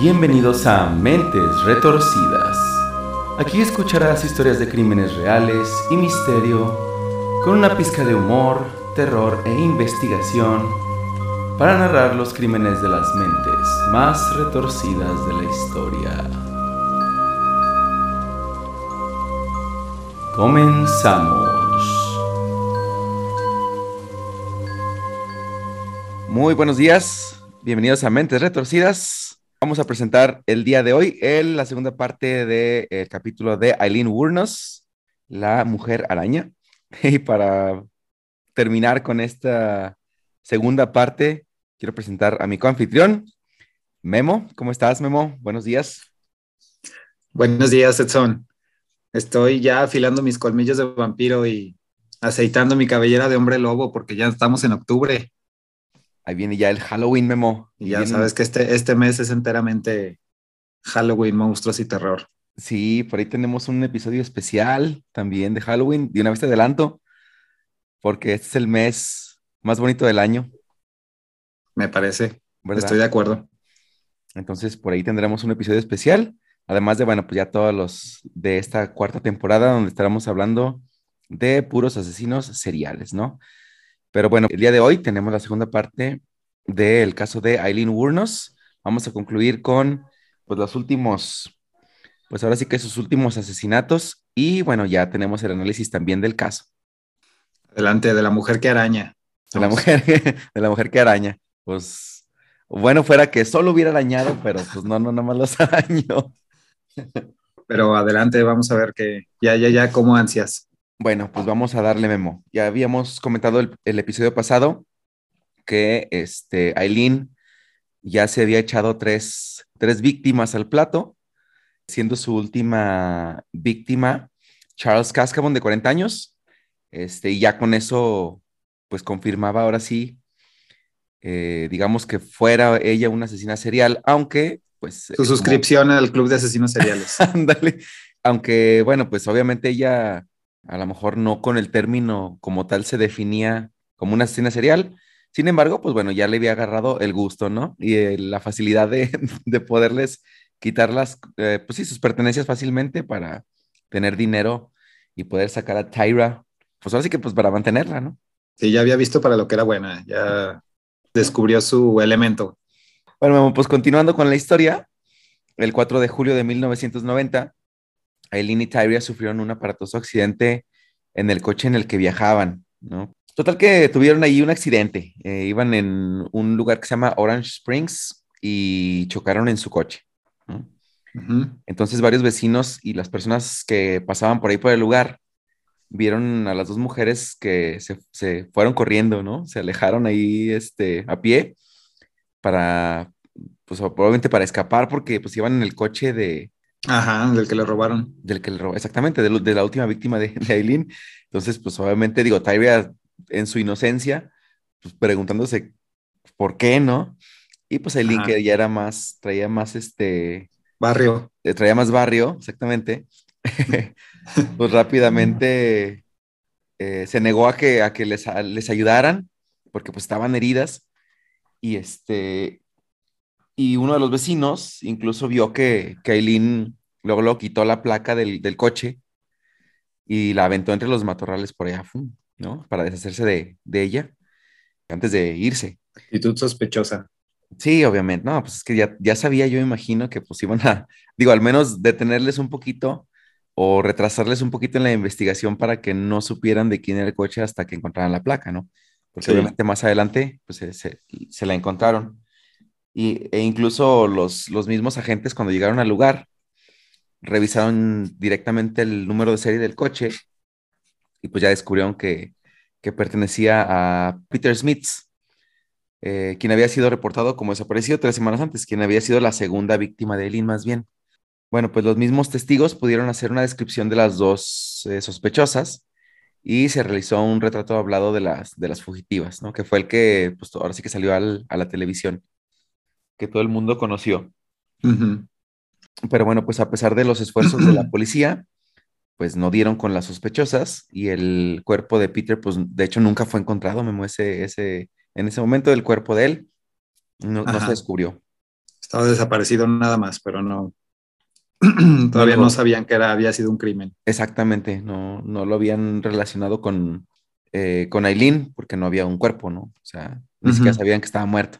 Bienvenidos a Mentes Retorcidas. Aquí escucharás historias de crímenes reales y misterio, con una pizca de humor, terror e investigación, para narrar los crímenes de las mentes más retorcidas de la historia. Comenzamos. Muy buenos días, bienvenidos a Mentes Retorcidas. Vamos a presentar el día de hoy la segunda parte del capítulo de Eileen Wurnos, la mujer araña. Y para terminar con esta segunda parte, quiero presentar a mi coanfitrión, Memo. ¿Cómo estás, Memo? Buenos días. Buenos días, Edson. Estoy ya afilando mis colmillos de vampiro y aceitando mi cabellera de hombre lobo porque ya estamos en octubre. Ahí viene ya el Halloween, Memo. Y ya sabes que este, este mes es enteramente Halloween, monstruos y terror. Sí, por ahí tenemos un episodio especial también de Halloween. De una vez te adelanto, porque este es el mes más bonito del año, Me parece. ¿verdad? Estoy de acuerdo. Entonces, por ahí tendremos un episodio especial. Además de, bueno, pues ya todos los de esta cuarta temporada, donde estaremos hablando de puros asesinos seriales, ¿no? Pero bueno, el día de hoy tenemos la segunda parte del caso de Eileen Wurnos. Vamos a concluir con, pues, los últimos, pues ahora sí que sus últimos asesinatos. Y bueno, ya tenemos el análisis también del caso. Delante de la mujer que araña. De la mujer, de la mujer que araña. Pues, bueno, fuera que solo hubiera arañado, pero pues no, no, nada más los arañó. Pero adelante, vamos a ver que ya, ya, ya, como ansias. Bueno, pues vamos a darle memo. Ya habíamos comentado el, el episodio pasado que este, Aileen ya se había echado tres, tres víctimas al plato, siendo su última víctima Charles Cascabon de 40 años. Este, y ya con eso, pues confirmaba ahora sí, eh, digamos que fuera ella una asesina serial, aunque, pues... Su como- suscripción al Club de Asesinos Seriales. Ándale. Aunque, bueno, pues obviamente ella a lo mejor no con el término como tal se definía como una asesina serial. Sin embargo, pues bueno, ya le había agarrado el gusto, ¿no? Y eh, la facilidad de, de poderles quitar las, eh, pues sí, sus pertenencias fácilmente para tener dinero y poder sacar a Tyra, pues ahora sí que pues para mantenerla, ¿no? Sí, ya había visto para lo que era buena. Ya descubrió su elemento. Bueno, pues continuando con la historia, el 4 de julio de 1990, Aileen y Tyria sufrieron un aparatoso accidente en el coche en el que viajaban, ¿no? Total que tuvieron ahí un accidente. eh, iban en un lugar que se llama Orange Springs y chocaron en su coche. ¿no? Entonces varios vecinos y las personas que pasaban por ahí por el lugar vieron a las dos mujeres que se, se fueron corriendo, ¿no? Se alejaron ahí este, a pie para, pues probablemente para escapar porque pues iban en el coche de, Ajá, del que le robaron. del que le robó, exactamente, de, de la última víctima de, de Aileen. Entonces, pues obviamente, digo, Tyria en su inocencia, pues preguntándose por qué, ¿no? Y pues Aileen Ajá. que ya era más, traía más este, Barrio. eh, traía más barrio, exactamente, pues rápidamente eh, se negó a que, a que les, a- les ayudaran, porque pues estaban heridas, y este, y uno de los vecinos incluso vio que, que Aileen luego lo quitó la placa del, del coche y la aventó entre los matorrales por allá. ¿no? Para deshacerse de, de ella antes de irse. Actitud sospechosa. Sí, obviamente, no, pues es que ya, ya sabía, yo imagino que pues iban a, digo, al menos detenerles un poquito o retrasarles un poquito en la investigación para que no supieran de quién era el coche hasta que encontraran la placa, ¿no? Porque Sí. obviamente más adelante pues se, se- se la encontraron. Y, e incluso los, los mismos agentes cuando llegaron al lugar revisaron directamente el número de serie del coche y pues ya descubrieron que, que pertenecía a Peter Smith, eh, quien había sido reportado como desaparecido tres semanas antes, quien había sido la segunda víctima de Eileen más bien. Bueno, pues los mismos testigos pudieron hacer una descripción de las dos eh, sospechosas y se realizó un retrato hablado de las, de las fugitivas, ¿no? Que fue el que, pues ahora sí que salió al- a la televisión, que todo el mundo conoció. Pero bueno, pues a pesar de los esfuerzos de la policía, pues no dieron con las sospechosas y el cuerpo de Peter, pues de hecho nunca fue encontrado, Memo, ese, ese, en ese momento el cuerpo de él no, no se descubrió. Estaba desaparecido nada más, pero no. Todavía no, sabían que era, había sido un crimen. Exactamente, no, no lo habían relacionado con, eh, con Aileen porque no había un cuerpo, ¿no? O sea, ni siquiera sabían que estaba muerto.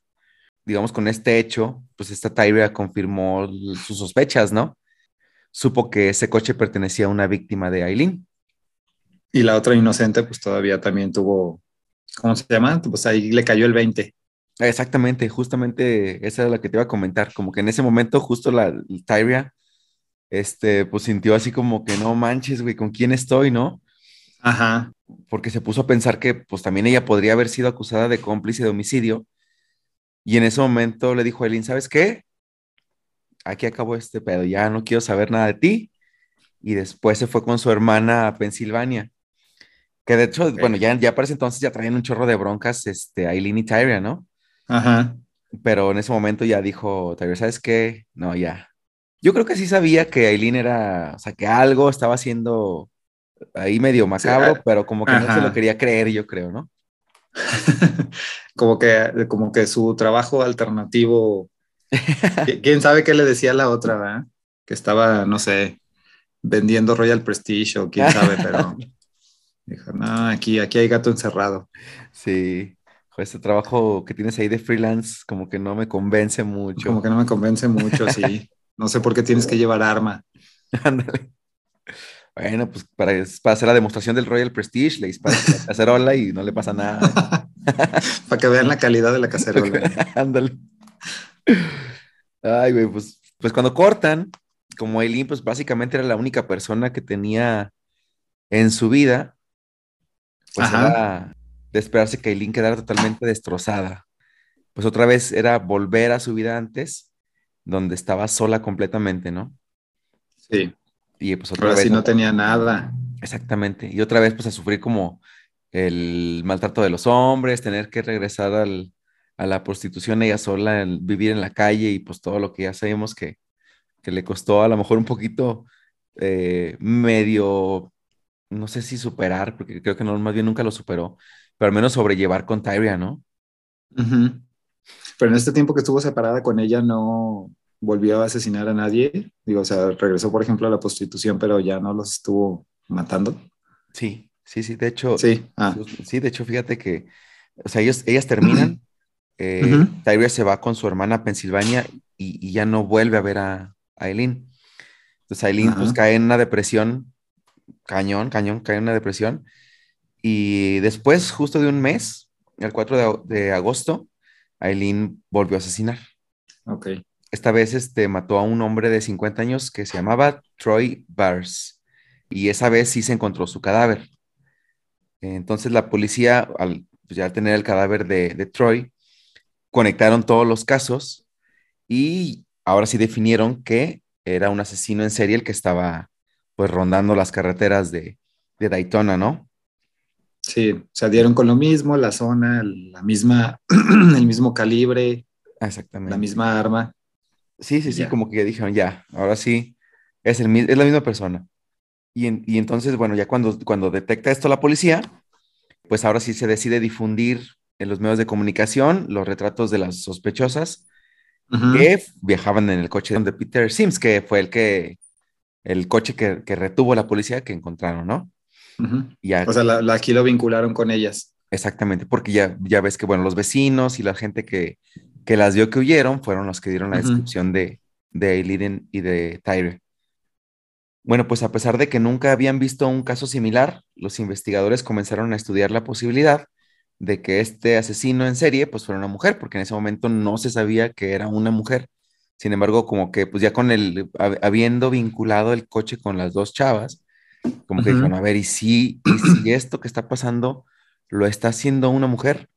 Digamos, con este hecho, pues esta Tyria confirmó sus sospechas, ¿no? Supo que ese coche pertenecía a una víctima de Aileen. Y la otra inocente, pues todavía también tuvo, ¿cómo se llama? Pues ahí le cayó el 20. Exactamente, justamente esa es la que te iba a comentar, como que en ese momento justo la, Tyria, este, pues sintió así como que no manches, güey, ¿con quién estoy, no? Ajá. Porque se puso a pensar que pues también ella podría haber sido acusada de cómplice de homicidio. Y en ese momento le dijo a Eileen, ¿sabes qué? Aquí acabó este pedo, ya no quiero saber nada de ti. Y después se fue con su hermana a Pensilvania. Que de hecho, bueno, ya, ya para ese entonces ya traían un chorro de broncas, este, Aileen y Tyria, ¿no? Ajá. Pero en ese momento ya dijo, Tyria, ¿sabes qué? No, ya. Yo creo que sí sabía que Aileen era, o sea, que algo estaba haciendo ahí medio macabro, ah, pero como que no se lo quería creer, yo creo, ¿no? como que, como que su trabajo alternativo, quién sabe qué le decía a la otra, ¿verdad? Que estaba, no sé, vendiendo Royal Prestige o quién sabe, pero dijo, no, aquí, aquí hay gato encerrado. Sí, este trabajo que tienes ahí de freelance como que no me convence mucho. Como que no me convence mucho, sí. No sé por qué tienes que llevar arma. Ándale. Bueno, pues para, para, hacer la demostración del Royal Prestige, le disparas la cacerola y no le pasa nada. para que vean la calidad de la cacerola. Ándale. Ay, güey, pues, pues cuando cortan, como Eileen, pues básicamente era la única persona que tenía en su vida, pues era de esperarse que Eileen quedara totalmente destrozada. Pues otra vez era volver a su vida antes, donde estaba sola completamente, ¿no? Sí. Y pues otra vez. no tenía nada. Exactamente. Y otra vez, pues a sufrir como el maltrato de los hombres, tener que regresar a la prostitución ella sola, el vivir en la calle y pues todo lo que ya sabemos que, que le costó a lo mejor un poquito eh, medio, no sé si superar, porque creo que no, más bien nunca lo superó, pero al menos sobrellevar con Tyria, ¿no? Pero en este tiempo que estuvo separada con ella, no, volvió a asesinar a nadie. Digo, o sea, regresó, por ejemplo, a la prostitución, pero ya no los estuvo matando. Sí, sí, sí. De hecho, sí, ah. sí de hecho, fíjate que, o sea, ellos, ellas terminan. Eh, se va con su hermana a Pensilvania y, ya no vuelve a ver a, Aileen. Entonces Aileen pues cae en una depresión, cañón, cañón, cae en una depresión. Y después, justo de un mes, el 4 de, de agosto, Aileen volvió a asesinar. Ok esta vez este, mató a un hombre de 50 años que se llamaba Troy Bars y esa vez sí se encontró su cadáver. Entonces la policía, al pues, ya tener el cadáver de, Troy, conectaron todos los casos y ahora sí definieron que era un asesino en serie el que estaba pues rondando las carreteras de, de Daytona, ¿no? Sí, se dieron con lo mismo, la zona, la misma, el mismo calibre, Exactamente. la misma arma. Sí, sí, sí, como que dijeron, ya, ahora sí, es, el, es la misma persona. Y, y, entonces, bueno, ya cuando, cuando detecta esto la policía, pues ahora sí se decide difundir en los medios de comunicación los retratos de las sospechosas que viajaban en el coche de Peter Sims, que fue el que, el coche que, que retuvo la policía que encontraron, ¿no? o sea, la, aquí lo vincularon con ellas. Exactamente, porque ya, ya ves que, bueno, los vecinos y la gente que, que las vio que huyeron fueron los que dieron la descripción de, de y de Tyre. Bueno, pues a pesar de que nunca habían visto un caso similar, los investigadores comenzaron a estudiar la posibilidad de que este asesino en serie pues fuera una mujer, porque en ese momento no se sabía que era una mujer. Sin embargo, como que pues ya con el, habiendo vinculado el coche con las dos chavas, como que dijeron, a ver, ¿y si, ¿y si esto que está pasando lo está haciendo una mujer?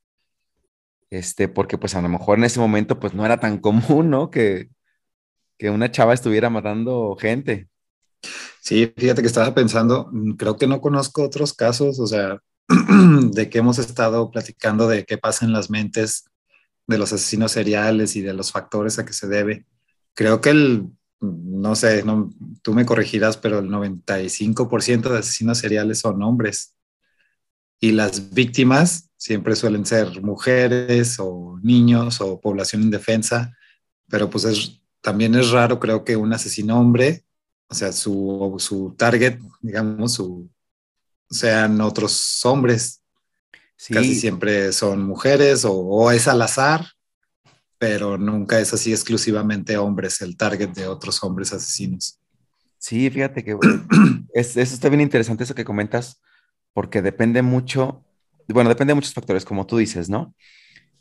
Este, porque pues a lo mejor en ese momento pues no era tan común, ¿no? Que, que una chava estuviera matando gente. Sí, fíjate que estaba pensando, mm, creo que no conozco otros casos, o sea, de que hemos estado platicando de qué pasa en las mentes de los asesinos seriales y de los factores a que se debe. Creo que el, no sé, no, tú me corregirás, pero el 95% de asesinos seriales son hombres. Y las víctimas siempre suelen ser mujeres o niños o población indefensa, pero pues es, también es raro, creo que un asesino hombre, o sea, su, su target, digamos, su, sean otros hombres. Casi siempre son mujeres o, o, es al azar, pero nunca es así exclusivamente hombres, el target de otros hombres asesinos. Sí, fíjate que es, eso está bien interesante eso que comentas, porque depende mucho, bueno, depende de muchos factores, como tú dices, ¿no?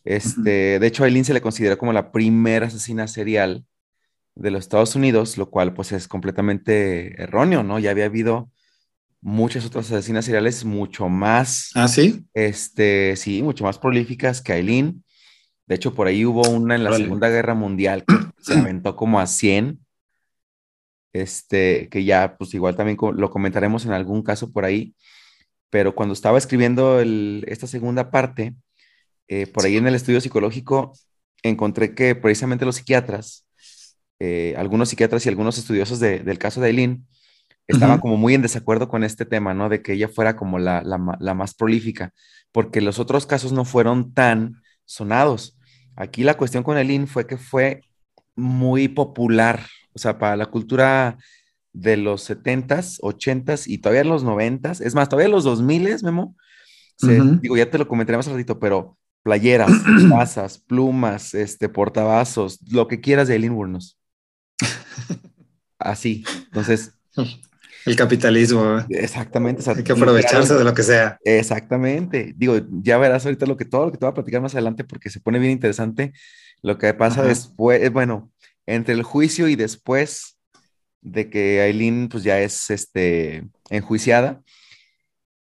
Este, De hecho, a Eileen se le considera como la primera asesina serial de los Estados Unidos, lo cual pues es completamente erróneo, ¿no? Ya había habido muchas otras asesinas seriales mucho más. ¿Ah, sí? Este, sí, mucho más prolíficas que Eileen. De hecho, por ahí hubo una en la Segunda Guerra Mundial que se aventó como a 100. Este, que ya, pues igual también lo comentaremos en algún caso por ahí. Pero cuando estaba escribiendo esta segunda parte, eh, por ahí en el estudio psicológico encontré que precisamente los psiquiatras, eh, algunos psiquiatras y algunos estudiosos del caso de Aileen, estaban como muy en desacuerdo con este tema, ¿no? De que ella fuera como la, más prolífica, porque los otros casos no fueron tan sonados. Aquí la cuestión con Aileen fue que fue muy popular, o sea, para la cultura de los 70s, 80s y todavía los 90s, es más, todavía los 2000s, Memo, digo, ya te lo comentaré más ratito, pero playeras, tazas, plumas, este, portavasos, lo que quieras de Eileen. Así. Entonces. El capitalismo. Exactamente. Hay que aprovecharse de lo que sea. Exactamente. Digo, ya verás ahorita lo que todo lo que te voy a platicar más adelante porque se pone bien interesante lo que pasa después, bueno, entre el juicio y después de que Aileen pues ya es este enjuiciada.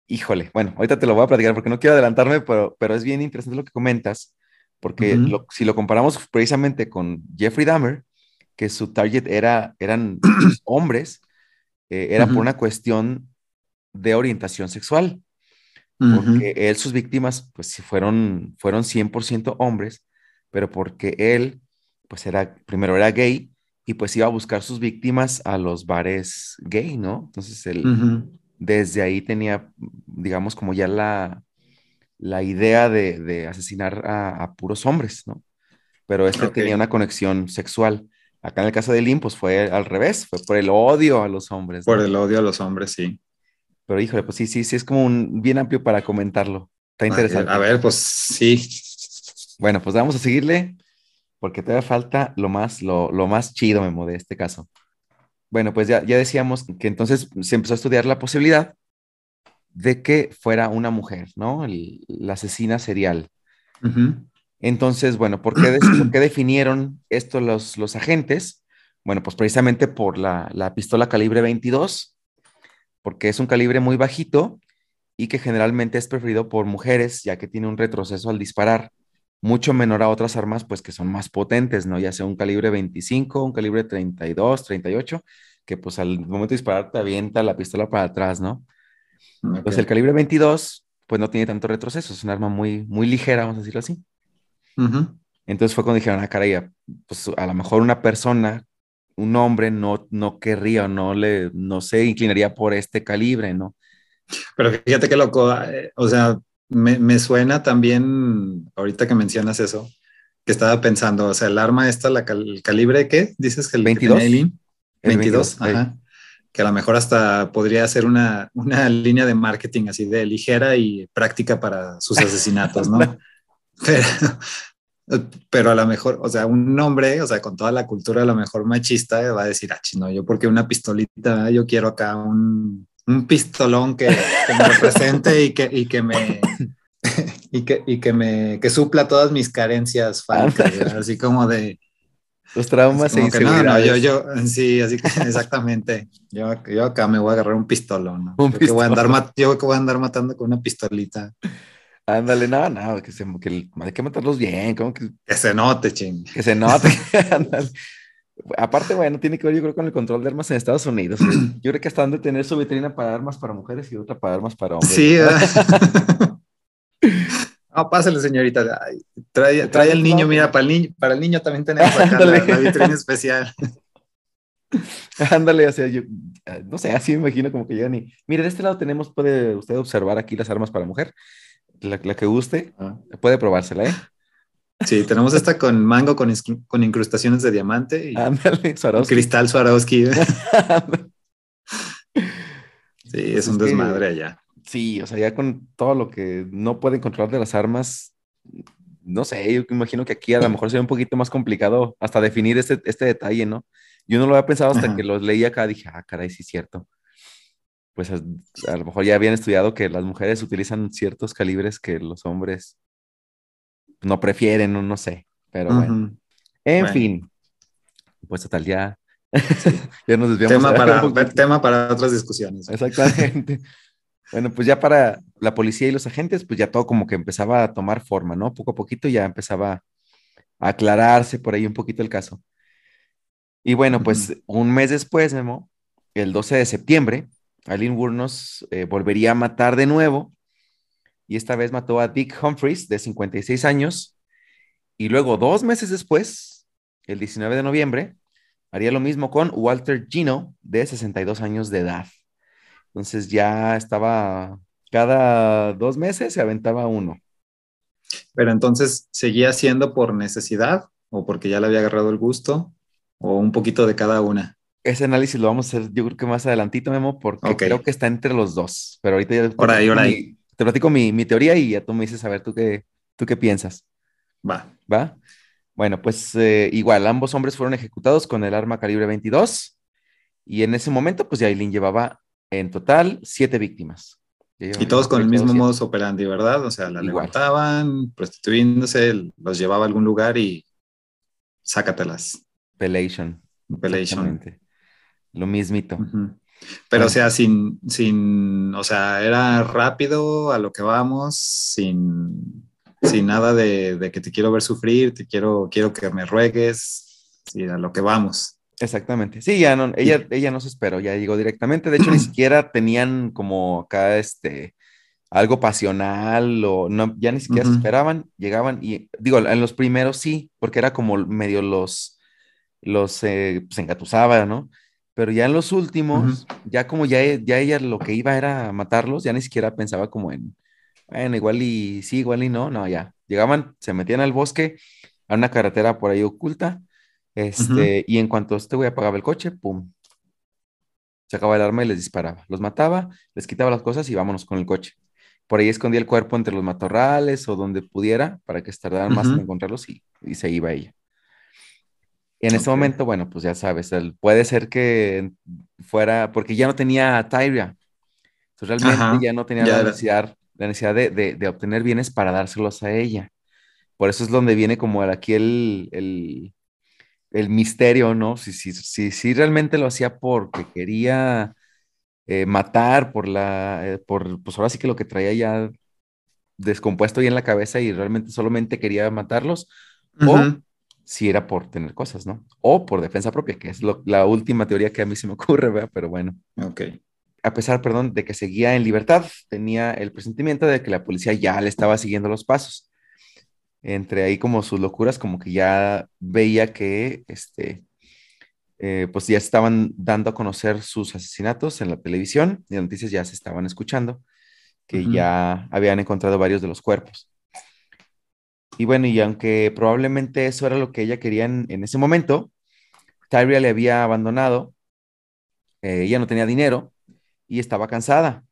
Híjole, bueno, ahorita te lo voy a platicar porque no quiero adelantarme, pero, pero es bien interesante lo que comentas, porque si lo comparamos precisamente con Jeffrey Dahmer, que su target era, eran hombres, eh, era por una cuestión de orientación sexual, porque él, sus víctimas, pues fueron, fueron 100% hombres, pero porque él, pues era, primero era gay, y pues iba a buscar sus víctimas a los bares gay, ¿no? Entonces él desde ahí tenía, digamos, como ya la, la idea de, asesinar a, puros hombres, ¿no? Pero este tenía una conexión sexual. Acá en el caso de Lynn, pues fue al revés, fue por el odio a los hombres. Por el odio a los hombres, sí. Pero híjole, pues sí, sí, sí, es como un bien amplio para comentarlo. Está interesante. A ver, pues sí. Bueno, pues vamos a seguirle, porque todavía falta lo más, lo, lo más chido, Memo, de este caso. Bueno, pues ya, ya decíamos que entonces se empezó a estudiar la posibilidad de que fuera una mujer, ¿no? la asesina serial. Entonces, bueno, ¿por qué, definieron esto los, los agentes? Bueno, pues precisamente por la, la, pistola calibre 22, porque es un calibre muy bajito y que generalmente es preferido por mujeres, ya que tiene un retroceso al disparar mucho menor a otras armas, pues que son más potentes, ¿no? Ya sea un calibre 25, un calibre 32, 38, que pues al momento de disparar te avienta la pistola para atrás, ¿no? Pues el calibre 22, pues no tiene tanto retroceso, es un arma muy, muy ligera, vamos a decirlo así. Entonces fue cuando dijeron, ah, caray, pues a lo mejor una persona, un hombre no, no querría o no le, no se inclinaría por este calibre, ¿no? Pero fíjate qué loco, eh, o sea, me, suena también, ahorita que mencionas eso, que estaba pensando, o sea, el arma esta, la el calibre, ¿qué? Dices que el 22. 22, ajá. Que a lo mejor hasta podría ser una, una línea de marketing así de ligera y práctica para sus asesinatos, ¿no? pero, pero a lo mejor, o sea, un hombre, o sea, con toda la cultura a lo mejor machista, va a decir, ah, no, yo porque una pistolita, yo quiero acá un, un pistolón que, me represente y que, y que me y que, y que me que supla todas mis carencias fálicas, así como de los traumas e inseguridades. No, yo, yo, sí, así que exactamente. Yo, yo acá me voy a agarrar un pistolón, ¿no? Un yo, que voy a andar yo que voy a andar matando con una pistolita. Ándale, no, no, que, se, que hay que matarlos bien, como que... Que se note, ching. Que se note, ándale. Aparte, bueno, tiene que ver, yo creo, con el control de armas en Estados Unidos. Yo creo que hasta han de tener su vitrina para armas para mujeres y otra para armas para hombres. Sí. no, pásale, señorita. trae, trae el niño, mira, para el niño, para el niño también tenemos acá la, vitrina especial. Ándale, o sea, yo, no sé, así me imagino como que llegan y, mire, de este lado tenemos, puede usted observar aquí las armas para mujer, la, que guste, ah. puede probársela, ¿eh? Sí, tenemos esta con mango con, con incrustaciones de diamante y Ándale, Swarovski. cristal Swarovski. sí, es Pues un es que- desmadre allá. Sí, o sea, ya con todo lo que no pueden controlar de las armas, no sé, yo imagino que aquí a lo mejor sería un poquito más complicado hasta definir este, este detalle, ¿no? Yo no lo había pensado hasta Ajá. que los leí acá, dije, ah, caray, sí es cierto. Pues a, a lo mejor ya habían estudiado que las mujeres utilizan ciertos calibres que los hombres no prefieren, no, no sé, pero bueno. En Bueno. fin, pues total, ya, ya nos desviamos. tema, a- para, tema para otras discusiones. Exactamente. Bueno, pues ya para la policía y los agentes, pues ya todo como que empezaba a tomar forma, ¿no? Poco a poquito ya empezaba a aclararse por ahí un poquito el caso. Y bueno, pues un mes después, Memo, el 12 de septiembre, Aileen Wuornos eh, volvería a matar de nuevo y esta vez mató a Dick Humphreys, de 56 años, y luego dos meses después, el 19 de noviembre, haría lo mismo con Walter Gino, de 62 años de edad. Entonces ya estaba, cada dos meses se aventaba uno. Pero entonces, ¿seguía siendo por necesidad o porque ya le había agarrado el gusto o un poquito de cada una? Ese análisis lo vamos a hacer yo creo que más adelantito, Memo, porque Ok. creo que está entre los dos. Pero ahorita ya Ahora ahí, mi- ahí. Te platico mi, mi teoría y ya tú me dices a ver tú qué, tú qué piensas, Va. ¿va? Bueno, pues eh, igual, ambos hombres fueron ejecutados con el arma calibre 22 y en ese momento pues ya Aileen llevaba en total siete víctimas. Y todos con el mismo siete. modus operandi, ¿verdad? O sea, la Igual. levantaban, prostituyéndose, los llevaba a algún lugar y sácatelas. Pelation. Pelation. Lo mismito. Ujú. Bueno. Pero, o sea, sin, sin, o sea, era rápido a lo que vamos, sin, sin nada de, de que te quiero ver sufrir, te quiero, quiero que me ruegues, sí, a lo que vamos. Exactamente. Sí, ya no, ella, ella no se esperó, ya llegó directamente. De hecho, ni siquiera tenían como acá este algo pasional o no, ya ni siquiera se esperaban, llegaban y digo, en los primeros sí, porque era como medio los, los eh, se engatusaba, ¿no? Pero ya en los últimos, ya como ya, ya ella lo que iba era matarlos, ya ni siquiera pensaba como en, bueno, igual y sí, igual y no, no, ya. Llegaban, se metían al bosque, a una carretera por ahí oculta, este, y en cuanto este güey apagaba el coche, pum, sacaba el arma y les disparaba. Los mataba, les quitaba las cosas y vámonos con el coche. Por ahí escondía el cuerpo entre los matorrales o donde pudiera para que tardaran más en encontrarlos y, y se iba ella. Y en ese Ok. momento, bueno, pues ya sabes, el- puede ser que fuera, porque ya no tenía Tyria. Entonces realmente Ajá, ya no tenía ya la necesidad, la necesidad de, de- de obtener bienes para dárselos a ella. Por eso es donde viene como el- aquí el, el, el misterio, ¿no? Si, si, si, si realmente lo hacía porque quería eh, matar, por la, eh, por, pues ahora sí que lo que traía ya descompuesto ahí en la cabeza y realmente solamente quería matarlos, o Ujú. Si era por tener cosas, ¿no? O por defensa propia, que es lo- la última teoría que a mí se me ocurre, ¿verdad? Pero bueno Ok. a pesar, perdón, de que seguía en libertad, tenía el presentimiento de que la policía ya le estaba siguiendo los pasos. Entre ahí como sus locuras, como que ya veía que, este, eh, pues ya estaban dando a conocer sus asesinatos en la televisión y las noticias ya se estaban escuchando, que ya habían encontrado varios de los cuerpos. Y bueno, y aunque probablemente eso era lo que ella quería en, en ese momento, Tyria le había abandonado, eh, ella no tenía dinero y estaba cansada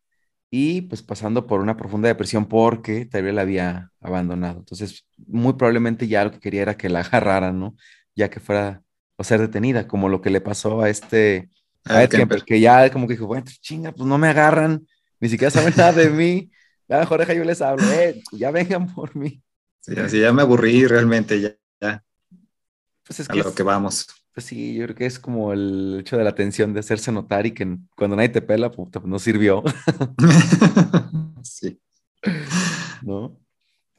y pues pasando por una profunda depresión porque Tyria la había abandonado. Entonces, muy probablemente ya lo que quería era que la agarraran, ¿no? Ya que fuera o ser detenida, como lo que le pasó a este, a Ed Kemper, que ya como que dijo, bueno, chinga, pues no me agarran, ni siquiera saben nada de mí. Ya mejor deja yo les hablo, eh, ya vengan por mí. Sí, así ya me aburrí realmente, ya, ya Pues es a que lo es- que vamos. Pues sí, yo creo que es como el hecho de la tensión de hacerse notar y que cuando nadie te pela, puta, pues no sirvió, sí. ¿no?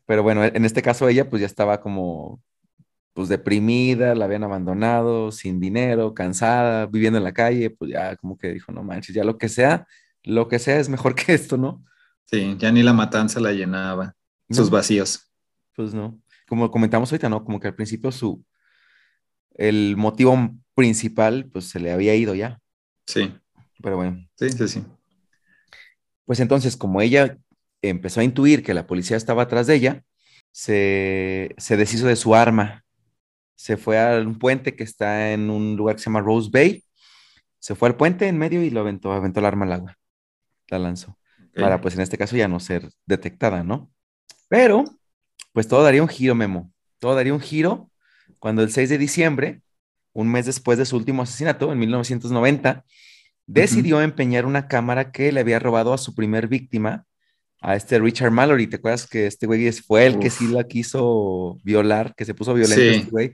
Pero bueno, en este caso ella pues ya estaba como pues deprimida, la habían abandonado, sin dinero, cansada, viviendo en la calle, pues ya como que dijo, no manches, ya lo que sea, lo que sea es mejor que esto, ¿no? Sí, ya ni la matanza la llenaba, sus vacíos. Pues no. Como comentamos ahorita, ¿no? Como que al principio su, el motivo principal pues se le había ido ya, Sí, pero bueno. sí, sí, sí. Pues entonces, como ella empezó a intuir que la policía estaba atrás de ella, se, se deshizo de su arma. Se fue a un puente que está en un lugar que se llama Rose Bay. Se fue al puente en medio y lo aventó, aventó el arma al agua. La lanzó. Para, pues en este caso, ya no ser detectada, ¿no? Pero, pues todo daría un giro, Memo. Todo daría un giro cuando el 6 de diciembre, un mes después de su último asesinato, en 1990, decidió empeñar una cámara que le había robado a su primer víctima, a este Richard Mallory. ¿Te acuerdas que este güey fue el que sí la quiso violar, que se puso violento este güey?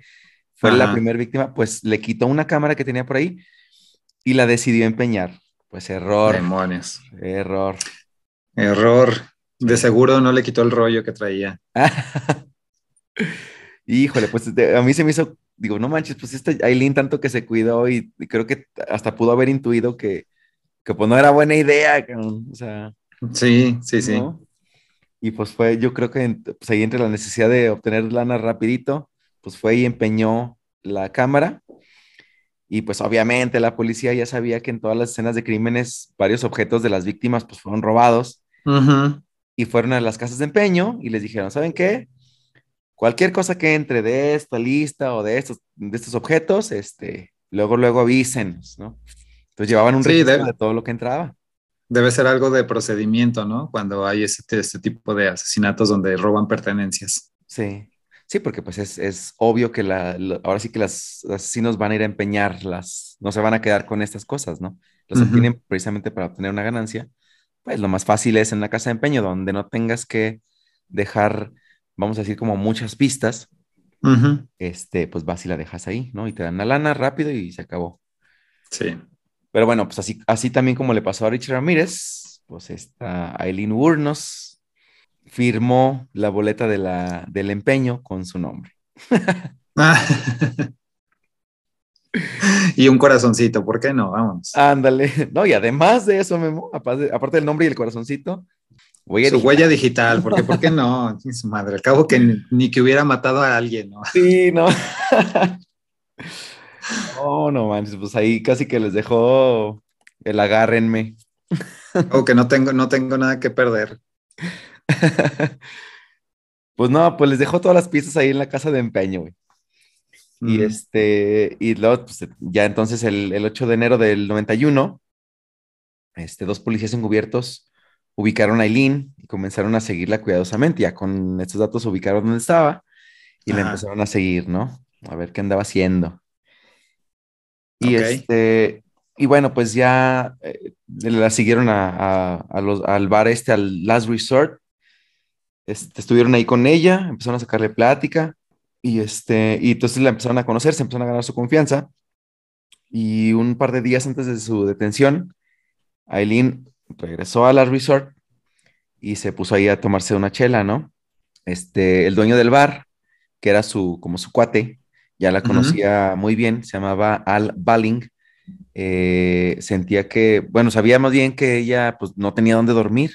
Fue la primera víctima, pues le quitó una cámara que tenía por ahí y la decidió empeñar. Pues error. Demonios. Error. Error. De seguro no le quitó el rollo que traía. Híjole, pues a mí se me hizo, digo, no manches, pues esta Aileen tanto que se cuidó y, creo que hasta pudo haber intuido que, que pues no era buena idea, o sea. Sí, sí, sí. Y pues fue, yo creo que pues ahí entre la necesidad de obtener lana rapidito, pues fue y empeñó la cámara. Y pues obviamente la policía ya sabía que en todas las escenas de crímenes varios objetos de las víctimas pues fueron robados. Y fueron a las casas de empeño y les dijeron, ¿saben qué? Cualquier cosa que entre de esta lista o de estos, de estos objetos, este, luego, luego avísenos, ¿no? Entonces llevaban un registro de todo lo que entraba debe ser algo de procedimiento, ¿no? Cuando hay este, este tipo de asesinatos donde roban pertenencias. Sí, sí, porque pues es, obvio que la, ahora sí que los asesinos van a ir a empeñarlas, no se van a quedar con estas cosas, ¿no? Los obtienen precisamente para obtener una ganancia. Pues lo más fácil es en una casa de empeño donde no tengas que dejar, vamos a decir, como muchas pistas. Este, pues vas y la dejas ahí, ¿no? Y te dan la lana rápido y se acabó. Sí. Pero bueno, pues así, así también como le pasó a Richard Ramírez, pues esta Aileen Wurnos firmó la boleta de la, del empeño con su nombre. y un corazoncito, ¿por qué no? Vamos. Ándale. No, y además de eso, Memo, aparte, del nombre y el corazoncito, Su huella digital, porque ¿por qué no? Su madre, al cabo que ni, que hubiera matado a alguien, ¿no? Sí, no. No, no manches, pues ahí casi que les dejó el agárrenme. O que no tengo, no tengo nada que perder. pues no, pues les dejó todas las piezas ahí en la casa de empeño, güey. Y este, y luego, pues, ya entonces el, el, 8 de enero del 91, este, dos policías encubiertos ubicaron a Eileen y comenzaron a seguirla cuidadosamente. Ya con estos datos ubicaron dónde estaba y la empezaron a seguir, ¿no? A ver qué andaba haciendo. Y este, y bueno, pues ya eh, la siguieron a, los, al bar este, al Last Resort. Este, estuvieron ahí con ella, empezaron a sacarle plática y este, y entonces la empezaron a conocer, se empezaron a ganar su confianza. Y un par de días antes de su detención, Aileen regresó a Last Resort y se puso ahí a tomarse una chela, ¿no? Este, el dueño del bar, que era su, como su cuate, ya la conocía muy bien, se llamaba Al Balling. Eh, sentía que, bueno, sabía más bien que ella pues no tenía dónde dormir.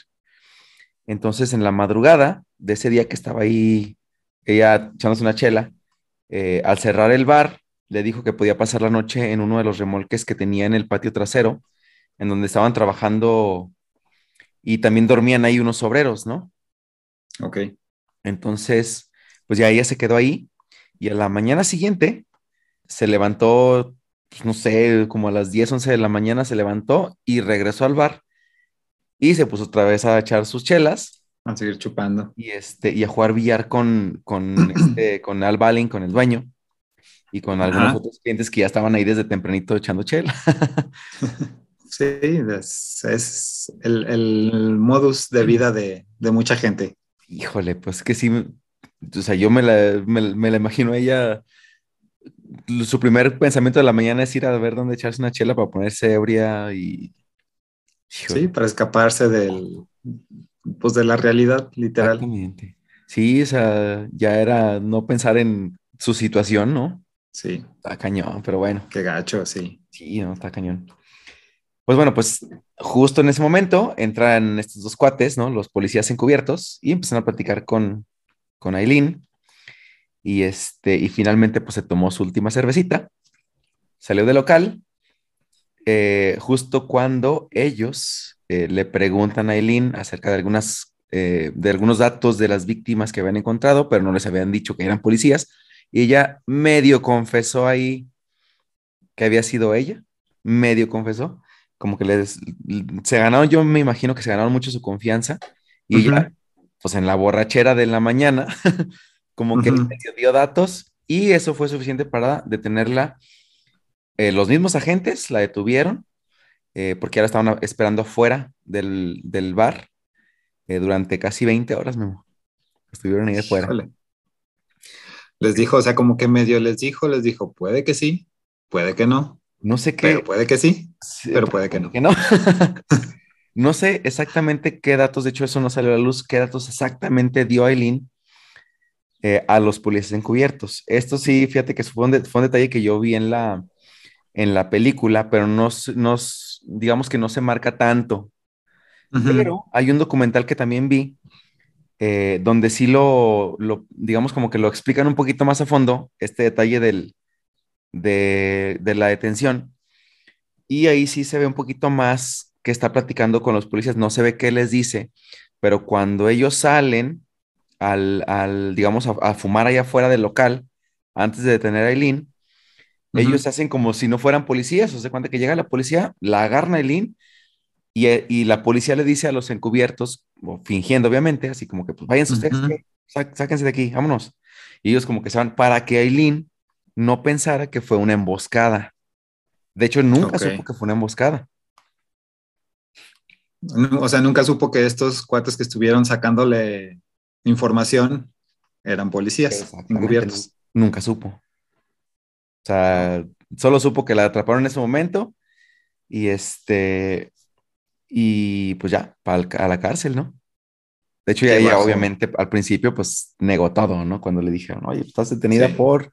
Entonces en la madrugada de ese día que estaba ahí, ella echándose una chela, eh, al cerrar el bar, le dijo que podía pasar la noche en uno de los remolques que tenía en el patio trasero, en donde estaban trabajando y también dormían ahí unos obreros, ¿no? Ok. Entonces, pues ya ella se quedó ahí y a la mañana siguiente se levantó, pues, no sé, como a las 10, 11 de la mañana se levantó y regresó al bar y se puso otra vez a echar sus chelas. A seguir chupando. Y, este, y a jugar billar con, con, este, con Al Balin, con el dueño, y con algunos otros clientes que ya estaban ahí desde tempranito echando chela. sí, es, el, el, modus de vida de, de mucha gente. Híjole, pues que sí, o sea, yo me la, me, la imagino a ella, su primer pensamiento de la mañana es ir a ver dónde echarse una chela para ponerse ebria y... Sí, para escaparse del, pues de la realidad, literal. Exactamente. Sí, o sea, ya era no pensar en su situación, ¿no? Sí. Está cañón, pero bueno. Qué gacho, sí. Sí, no, está cañón. Pues bueno, pues justo en ese momento entran estos dos cuates, ¿no? Los policías encubiertos y empiezan a platicar con, con Aileen y, este, y finalmente pues se tomó su última cervecita, salió del local, eh, justo cuando ellos eh, le preguntan a Aileen acerca de algunas eh, de algunos datos de las víctimas que habían encontrado, pero no les habían dicho que eran policías. Y ella medio confesó ahí que había sido ella, medio confesó, como que les, se ganaron, yo me imagino que se ganaron mucho su confianza y ya, pues en la borrachera de la mañana, como que dio datos y eso fue suficiente para detenerla. Eh, los mismos agentes la detuvieron eh, porque ahora estaban esperando afuera del, del bar eh, durante casi 20 horas, Memo. Estuvieron ahí afuera. Les dijo, o sea, como que medio les dijo, les dijo, puede que sí, puede que no. No sé qué. Pero puede que sí, pero puede que no. no. no sé exactamente qué datos, de hecho eso no salió a la luz, qué datos exactamente dio Aileen eh, a los policías encubiertos. Esto sí, fíjate que fue un, fue un, detalle que yo vi en la, en la película, pero no, no, digamos que no se marca tanto. Pero hay un documental que también vi eh, donde sí lo, lo, digamos como que lo explican un poquito más a fondo, este detalle del, de, de, la detención. Y ahí sí se ve un poquito más que está platicando con los policías, no se ve qué les dice, pero cuando ellos salen al, al digamos, a, fumar allá afuera del local, antes de detener a Eileen, ellos hacen como si no fueran policías, o sea, cuando que llega la policía, la agarran a Eileen y, y, la policía le dice a los encubiertos, o fingiendo obviamente, así como que, pues váyanse ustedes, sáquense de aquí, vámonos. Y ellos como que se van para que Eileen no pensara que fue una emboscada. De hecho, nunca supo que fue una emboscada. O sea, nunca supo que estos cuates que estuvieron sacándole información eran policías encubiertos. Nunca supo. O sea, solo supo que la atraparon en ese momento y este, y pues ya, a la cárcel, ¿no? De hecho, ya ella obviamente al principio pues negó todo, ¿no? Cuando le dijeron, oye, estás detenida por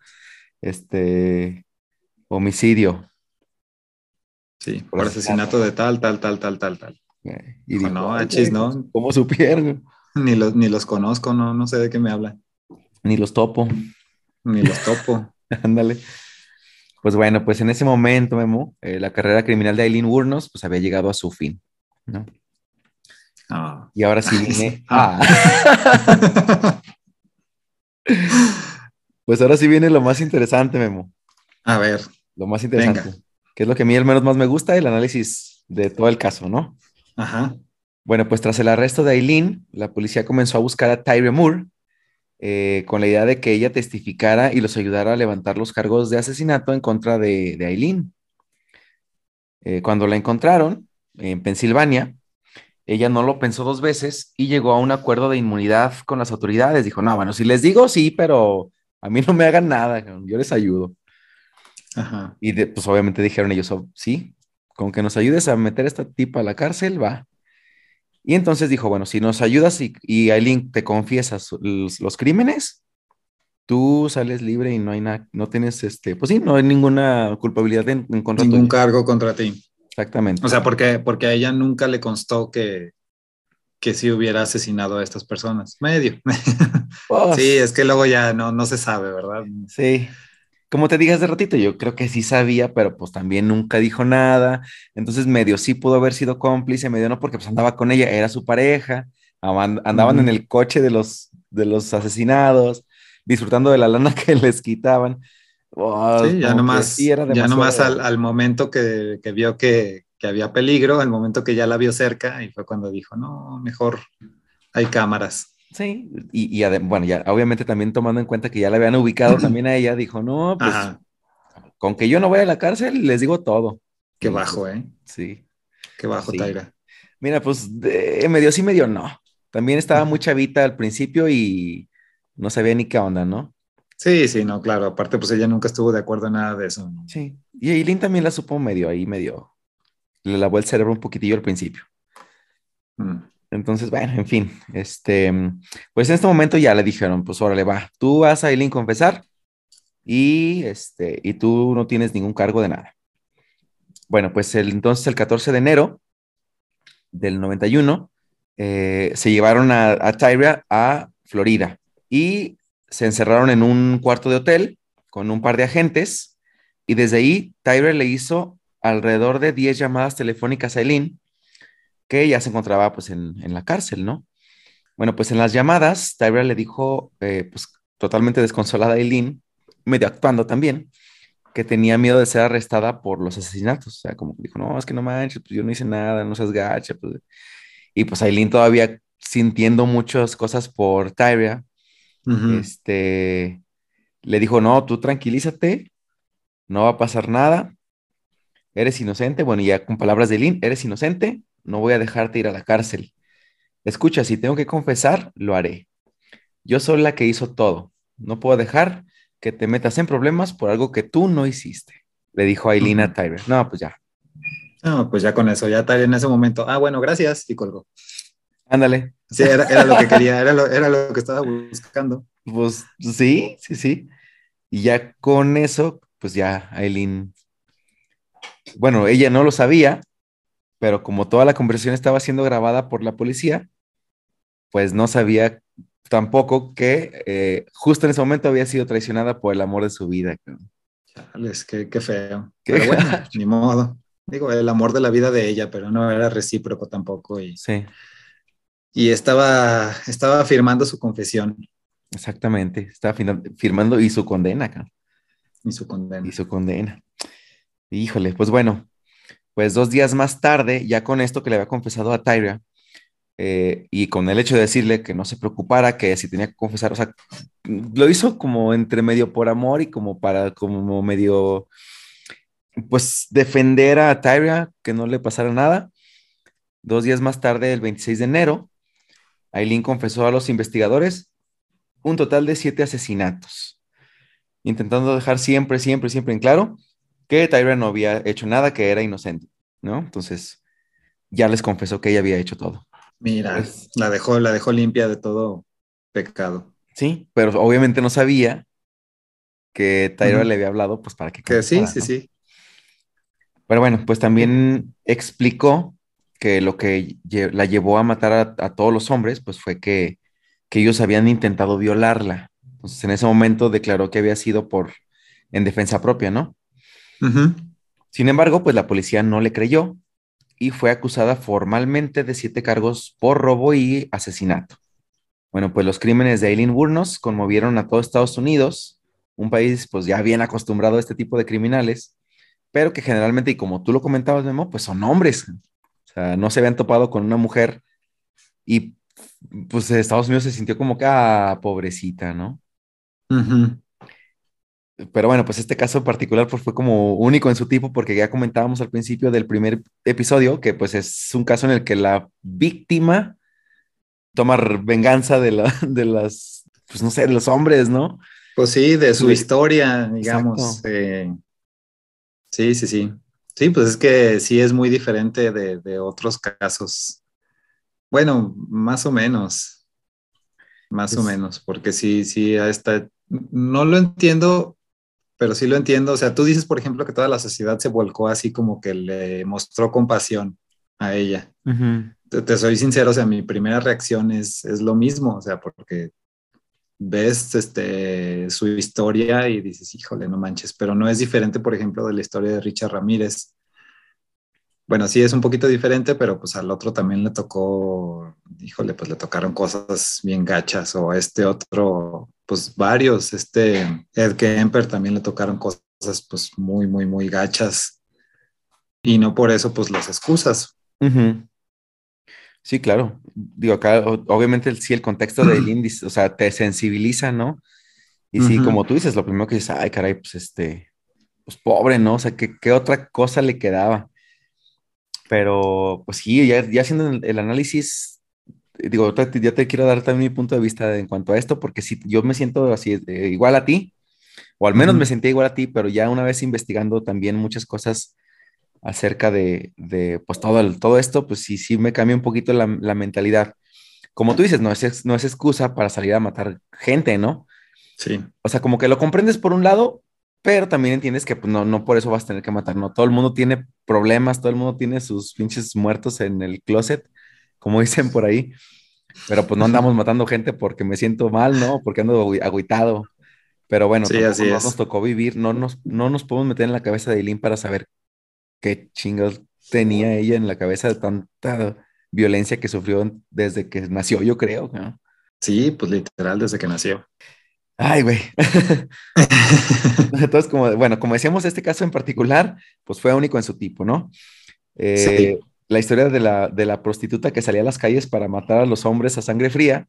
este homicidio. Sí, por, asesinato de tal, tal, tal, tal, tal, tal. Eh, y dijo, no, achis, ¿no? ¿Cómo supieron? Ni los, ni los conozco, no, no sé de qué me hablan. Ni los topo. Ni los topo. Ándale. Pues bueno, pues en ese momento, Memo, eh, la carrera criminal de Aileen Wurnos pues había llegado a su fin, ¿no? Ah. Y ahora sí viene. Ah. Pues ahora sí viene lo más interesante, Memo. A ver. Lo más interesante. Que es lo que a mí al menos más me gusta, el análisis de todo el caso, ¿no? Ajá. Bueno, pues tras el arresto de Aileen, la policía comenzó a buscar a Tyre Moore eh, con la idea de que ella testificara y los ayudara a levantar los cargos de asesinato en contra de, de Aileen. Eh, cuando la encontraron en Pensilvania, ella no lo pensó dos veces y llegó a un acuerdo de inmunidad con las autoridades. Dijo, no, bueno, si les digo sí, pero a mí no me hagan nada, yo les ayudo. Ajá. Y pues obviamente dijeron ellos, oh, sí, con que nos ayudes a meter a esta tipa a la cárcel, va. Y entonces dijo, bueno, si nos ayudas y, y Aileen te confiesas los, crímenes, tú sales libre y no hay nada, no tienes este, pues sí, no hay ninguna culpabilidad en, contra Ningún cargo contra ti. Exactamente. O sea, porque, porque a ella nunca le constó que, que si hubiera asesinado a estas personas. Medio. Oh, sí, es que luego ya no, no se sabe, ¿verdad? Sí. Como te digas de ratito, yo creo que sí sabía, pero pues también nunca dijo nada. Entonces medio sí pudo haber sido cómplice, medio no, porque pues andaba con ella, era su pareja, andaban en el coche de los, de los asesinados, disfrutando de la lana que les quitaban. Oh, sí, ya nomás, ya nomás al, al momento que, que vio que, que había peligro, al momento que ya la vio cerca, y fue cuando dijo, no, mejor hay cámaras. Sí, y, bueno, ya obviamente también tomando en cuenta que ya la habían ubicado también a ella, dijo, no, pues con que yo no vaya a la cárcel, les digo todo. Qué bajo, ¿eh? Sí. Qué bajo, Taira. Mira, pues medio sí, medio no. También estaba muy chavita al principio y no sabía ni qué onda, ¿no? Sí, sí, no, claro. Aparte, pues ella nunca estuvo de acuerdo en nada de eso. Sí. Y Eileen también la supo medio ahí, medio. Le lavó el cerebro un poquitillo al principio. Mm. Entonces, bueno, en fin, este, pues en este momento ya le dijeron, pues órale, va, tú vas a Eileen confesar y, este, y tú no tienes ningún cargo de nada. Bueno, pues el, entonces el 14 de enero del 91 eh, se llevaron a, a Tyra a Florida y se encerraron en un cuarto de hotel con un par de agentes y desde ahí Tyra le hizo alrededor de 10 llamadas telefónicas a Eileen que ya se encontraba pues en, la cárcel, ¿no? Bueno, pues en las llamadas, Tyra le dijo, eh, pues totalmente desconsolada a Eileen, medio actuando también, que tenía miedo de ser arrestada por los asesinatos. O sea, como dijo, no, es que no manches, pues yo no hice nada, no seas gacha. Pues. Y pues Aileen todavía sintiendo muchas cosas por Tyria, este, le dijo, no, tú tranquilízate, no va a pasar nada, eres inocente. Bueno, ya con palabras de Eileen, eres inocente, no voy a dejarte ir a la cárcel. Escucha, si tengo que confesar, lo haré. Yo soy la que hizo todo. No puedo dejar que te metas en problemas por algo que tú no hiciste. Le dijo Aileen a Tyler. No, pues ya. No, pues ya con eso, ya Tyler en ese momento, ah, bueno, gracias, y colgó. Ándale. Sí, era, lo que quería, era lo, era lo que estaba buscando. Pues sí, sí, sí. Y ya con eso, pues ya Aileen, bueno, ella no lo sabía, pero como toda la conversación estaba siendo grabada por la policía, pues no sabía tampoco que eh, justo en ese momento había sido traicionada por el amor de su vida. Chales, qué, qué feo. pero bueno, ni modo. Digo, el amor de la vida de ella, pero no era recíproco tampoco. Y, sí. Y estaba, estaba firmando su confesión. Exactamente, estaba firmando y su condena acá. Y su condena. Y su condena. Híjole, pues bueno, pues dos días más tarde, ya con esto que le había confesado a Tyra, eh, y con el hecho de decirle que no se preocupara, que si tenía que confesar, o sea, lo hizo como entre medio por amor y como para, como medio, pues defender a Tyria, que no le pasara nada. Dos días más tarde, el 26 de enero, Aileen confesó a los investigadores un total de siete asesinatos, intentando dejar siempre, siempre, siempre en claro que Tyra no había hecho nada, que era inocente, ¿no? Entonces, ya les confesó que ella había hecho todo. Mira, pues la dejó, la dejó limpia de todo pecado. Sí, pero obviamente no sabía que Tyra le había hablado, pues para que... Que sí, sí, sí. Pero bueno, pues también explicó que lo que la llevó a matar a, todos los hombres, pues fue que, ellos habían intentado violarla. Entonces en ese momento declaró que había sido por en defensa propia, ¿no? Sin embargo, pues la policía no le creyó y fue acusada formalmente de siete cargos por robo y asesinato. Bueno, pues los crímenes de Eileen Burnos conmovieron a todo Estados Unidos, un país pues ya bien acostumbrado a este tipo de criminales, pero que generalmente, y como tú lo comentabas, Memo, pues son hombres. O sea, no se habían topado con una mujer y pues Estados Unidos se sintió como que, ah, pobrecita, ¿no? Pero bueno, pues este caso en particular pues fue como único en su tipo porque ya comentábamos al principio del primer episodio que pues es un caso en el que la víctima toma venganza de, la, de las, pues no sé, de los hombres, ¿no? Pues sí, de su historia, digamos. Eh, sí, sí, sí. Sí, pues es que sí es muy diferente de, de otros casos. Bueno, más o menos. Más o menos, porque sí, sí, a esta, no lo entiendo pero sí lo entiendo. O sea, tú dices, por ejemplo, que toda la sociedad se volcó así como que le mostró compasión a ella. te, soy sincero, o sea, mi primera reacción es, es lo mismo, o sea, porque ves este, su historia y dices, híjole, no manches, pero no es diferente, por ejemplo, de la historia de Richard Ramírez. Bueno, sí es un poquito diferente, pero pues al otro también le tocó, híjole, pues le tocaron cosas bien gachas o este otro pues varios, este Ed Kemper también le tocaron cosas pues muy, muy, muy gachas y no por eso pues las excusas. Sí, claro. Digo, acá obviamente sí el contexto del índice, o sea, te sensibiliza, ¿no? Y sí, como tú dices, lo primero que dices, ay, caray, pues este, pues pobre, ¿no? O sea, ¿qué, qué otra cosa le quedaba? Pero, pues sí, ya, ya haciendo el análisis, digo, ya te quiero dar también mi punto de vista en cuanto a esto, porque si yo me siento así, eh, igual a ti, o al menos me sentía igual a ti, pero ya una vez investigando también muchas cosas acerca de, de pues todo, el, todo esto, pues sí, sí me cambia un poquito la, la, mentalidad. Como tú dices, no es, no es excusa para salir a matar gente, ¿no? Sí. O sea, como que lo comprendes por un lado, pero también entiendes que pues, no, no por eso vas a tener que matar, ¿no? Todo el mundo tiene problemas, todo el mundo tiene sus pinches muertos en el closet como dicen por ahí. Pero pues no andamos matando gente porque me siento mal, ¿no? Porque ando agüitado. Pero bueno, sí, así no nos tocó vivir, no nos, no nos podemos meter en la cabeza de Eileen para saber qué chingados tenía ella en la cabeza de tanta violencia que sufrió desde que nació, yo creo. Sí, pues literal, desde que nació. Ay, güey. Entonces, como, bueno, como decíamos, este caso en particular, pues fue único en su tipo, ¿no? Eh, la historia de la, de la prostituta que salía a las calles para matar a los hombres a sangre fría,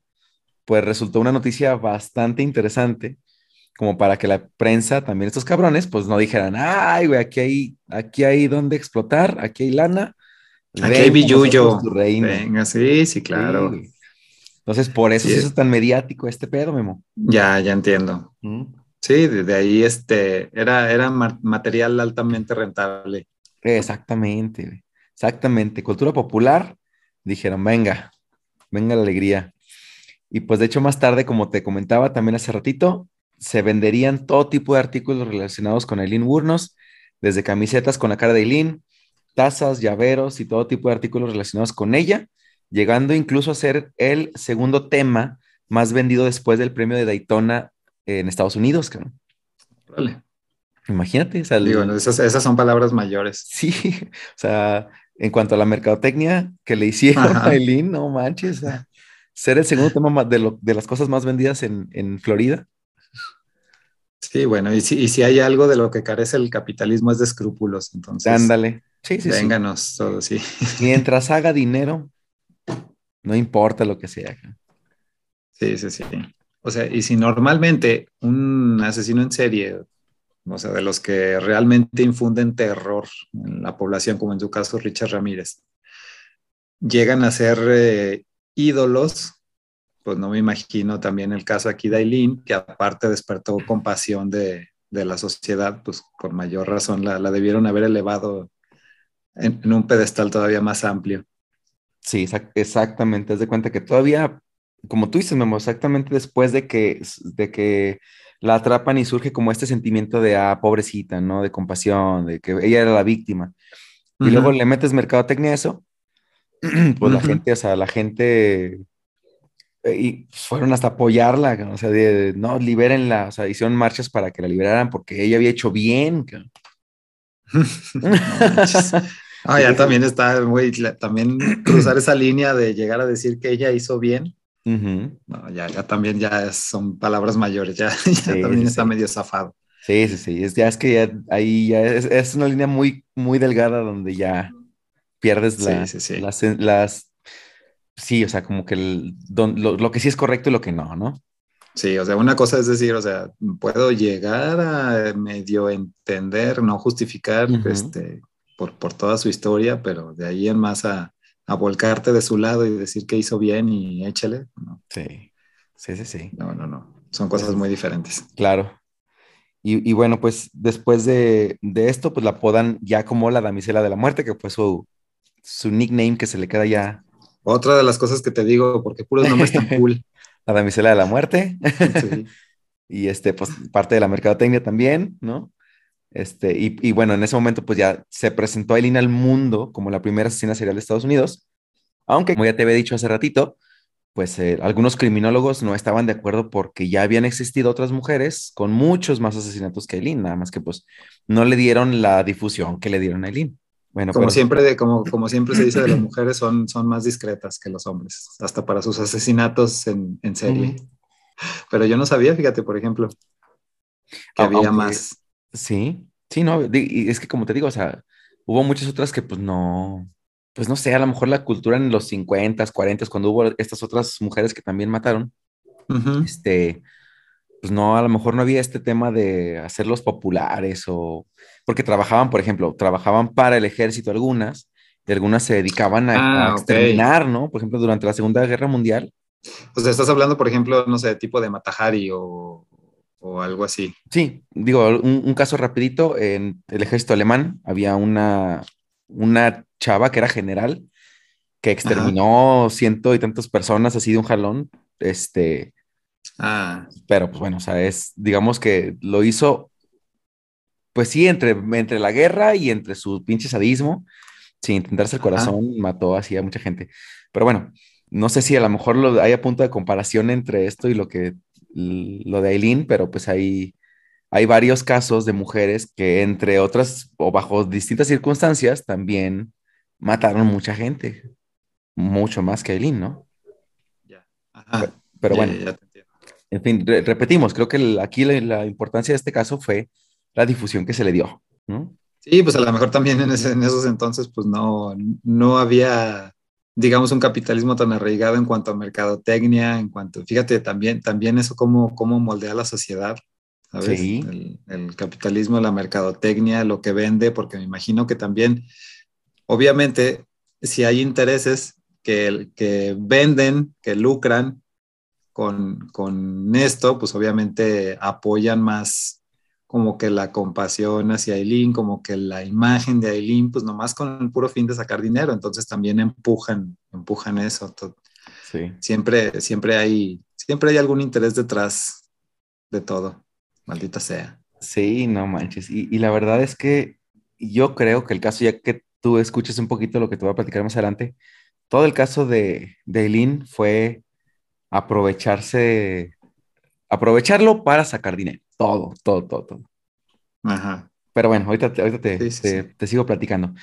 pues resultó una noticia bastante interesante, como para que la prensa, también estos cabrones, pues no dijeran, ay, güey, aquí hay, aquí hay donde explotar, aquí hay lana. Aquí hay billuyo. Venga, sí, sí, claro. Entonces, por eso es. es tan mediático este pedo, Memo. Ya, ya entiendo. Sí, de ahí este, era, era material altamente rentable. Exactamente, exactamente. Cultura popular, dijeron, venga, venga la alegría. Y pues de hecho más tarde, como te comentaba también hace ratito, se venderían todo tipo de artículos relacionados con Eileen Wurnos, desde camisetas con la cara de Eileen, tazas, llaveros y todo tipo de artículos relacionados con ella, llegando incluso a ser el segundo tema más vendido después del premio de Daytona en Estados Unidos. Vale. Imagínate. esas, son palabras mayores. Sí, o sea, en cuanto a la mercadotecnia que le hicieron a Eileen, no manches, ser el segundo tema de, de las cosas más vendidas en, en Florida. Sí, bueno, y si, y si hay algo de lo que carece el capitalismo es de escrúpulos, entonces. Ándale. Sí, sí, Vénganos todos, sí. Mientras haga dinero, no importa lo que sea. Sí, sí, sí. O sea, y si normalmente un asesino en serie, o sea, de los que realmente infunden terror en la población, como en su caso Richard Ramírez, llegan a ser eh, ídolos, pues no me imagino también el caso aquí de Aileen, que aparte despertó compasión de, de la sociedad, pues con mayor razón la, la debieron haber elevado en, un pedestal todavía más amplio. Sí, exactamente. Haz de cuenta que todavía, como tú dices, Memo, exactamente después de que, de que la atrapan y surge como este sentimiento de, ah, pobrecita, ¿no? De compasión, de que ella era la víctima. Y luego le metes mercadotecnia a eso, pues la gente, o sea, la gente, eh, y fueron hasta apoyarla, o sea, de, no, libérenla, o sea, hicieron marchas para que la liberaran porque ella había hecho bien. Ah, ya también está muy, también cruzar esa línea de llegar a decir que ella hizo bien. No, ya, ya también ya son palabras mayores, ya, también está medio zafado. Sí, sí, sí, es, ya es que ya, ahí ya es, es, una línea muy, muy delgada donde ya pierdes la, las, las, sí, o sea, como que el, lo, lo, que sí es correcto y lo que no, ¿no? Sí, o sea, una cosa es decir, o sea, puedo llegar a medio entender, no justificar, uh -huh. este, por, por, toda su historia, pero de ahí en más a, a, volcarte de su lado y decir que hizo bien y échale. ¿no? Sí, sí, sí, sí. No, no, no. Son cosas muy diferentes. Claro. Y, y bueno, pues después de, de, esto, pues la apodan ya como la damisela de la muerte, que fue su, su nickname que se le queda ya. Otra de las cosas que te digo, porque puros nombres tan cool. la damisela de la muerte. Sí. y este, pues parte de la mercadotecnia también, ¿no? Este, y, y, bueno, en ese momento pues ya se presentó a Eileen al mundo como la primera asesina serial de Estados Unidos, aunque como ya te había dicho hace ratito, pues eh, algunos criminólogos no estaban de acuerdo porque ya habían existido otras mujeres con muchos más asesinatos que Eileen, nada más que pues no le dieron la difusión que le dieron a Eileen. Bueno, como, pero... siempre, como, como siempre se dice de las mujeres, son, son más discretas que los hombres, hasta para sus asesinatos en, en serie. Pero yo no sabía, fíjate, por ejemplo, que había Aunque, más Sí, sí, no, y es que como te digo, o sea, hubo muchas otras que pues no, pues no sé, a lo mejor la cultura en los 50, 40, cuando hubo estas otras mujeres que también mataron, uh -huh. este, pues no, a lo mejor no había este tema de hacerlos populares o, porque trabajaban, por ejemplo, trabajaban para el ejército algunas, y algunas se dedicaban a, ah, a exterminar, okay. ¿no? Por ejemplo, durante la Segunda Guerra Mundial. O sea, estás hablando, por ejemplo, no sé, tipo de Matahari o o algo así. Sí, digo, un, un, caso rapidito, en el ejército alemán había una, una chava que era general que exterminó Ajá. ciento y tantas personas así de un jalón, este, ah. pero pues bueno, o sea, es, digamos que lo hizo, pues sí, entre, entre la guerra y entre su pinche sadismo, sin intentarse el corazón, Ajá. mató así a mucha gente, pero bueno, no sé si a lo mejor lo, hay a punto de comparación entre esto y lo que lo de Aileen, pero pues hay, hay varios casos de mujeres que entre otras o bajo distintas circunstancias también mataron mucha gente. mucho más que Aileen, ¿no? Ya. Ajá. Pero Ya, bueno, ya, te en fin, re- repetimos, creo que el- aquí la, la importancia de este caso fue la difusión que se le dio, ¿no? Sí, pues a lo mejor también en, ese- en esos entonces, pues no, no había, digamos, un capitalismo tan arraigado en cuanto a mercadotecnia, en cuanto, fíjate, también, también eso cómo, cómo moldea la sociedad, ¿sabes? Sí. El, el capitalismo, la mercadotecnia, lo que vende, porque me imagino que también, obviamente, si hay intereses que, que venden, que lucran con, con esto, pues obviamente apoyan más como que la compasión hacia Aileen, como que la imagen de Aileen, pues nomás con el puro fin de sacar dinero, entonces también empujan, empujan eso. Sí. Siempre, siempre hay, siempre hay algún interés detrás de todo, maldita sea. Sí, no manches. Y, y la verdad es que yo creo que el caso, ya que tú escuches un poquito lo que te voy a platicar más adelante, todo el caso de, de Eileen fue aprovecharse, aprovecharlo para sacar dinero. Todo, todo, todo, todo. Ajá. Pero bueno, ahorita, ahorita te, Sí, sí, te- sí. te sigo platicando.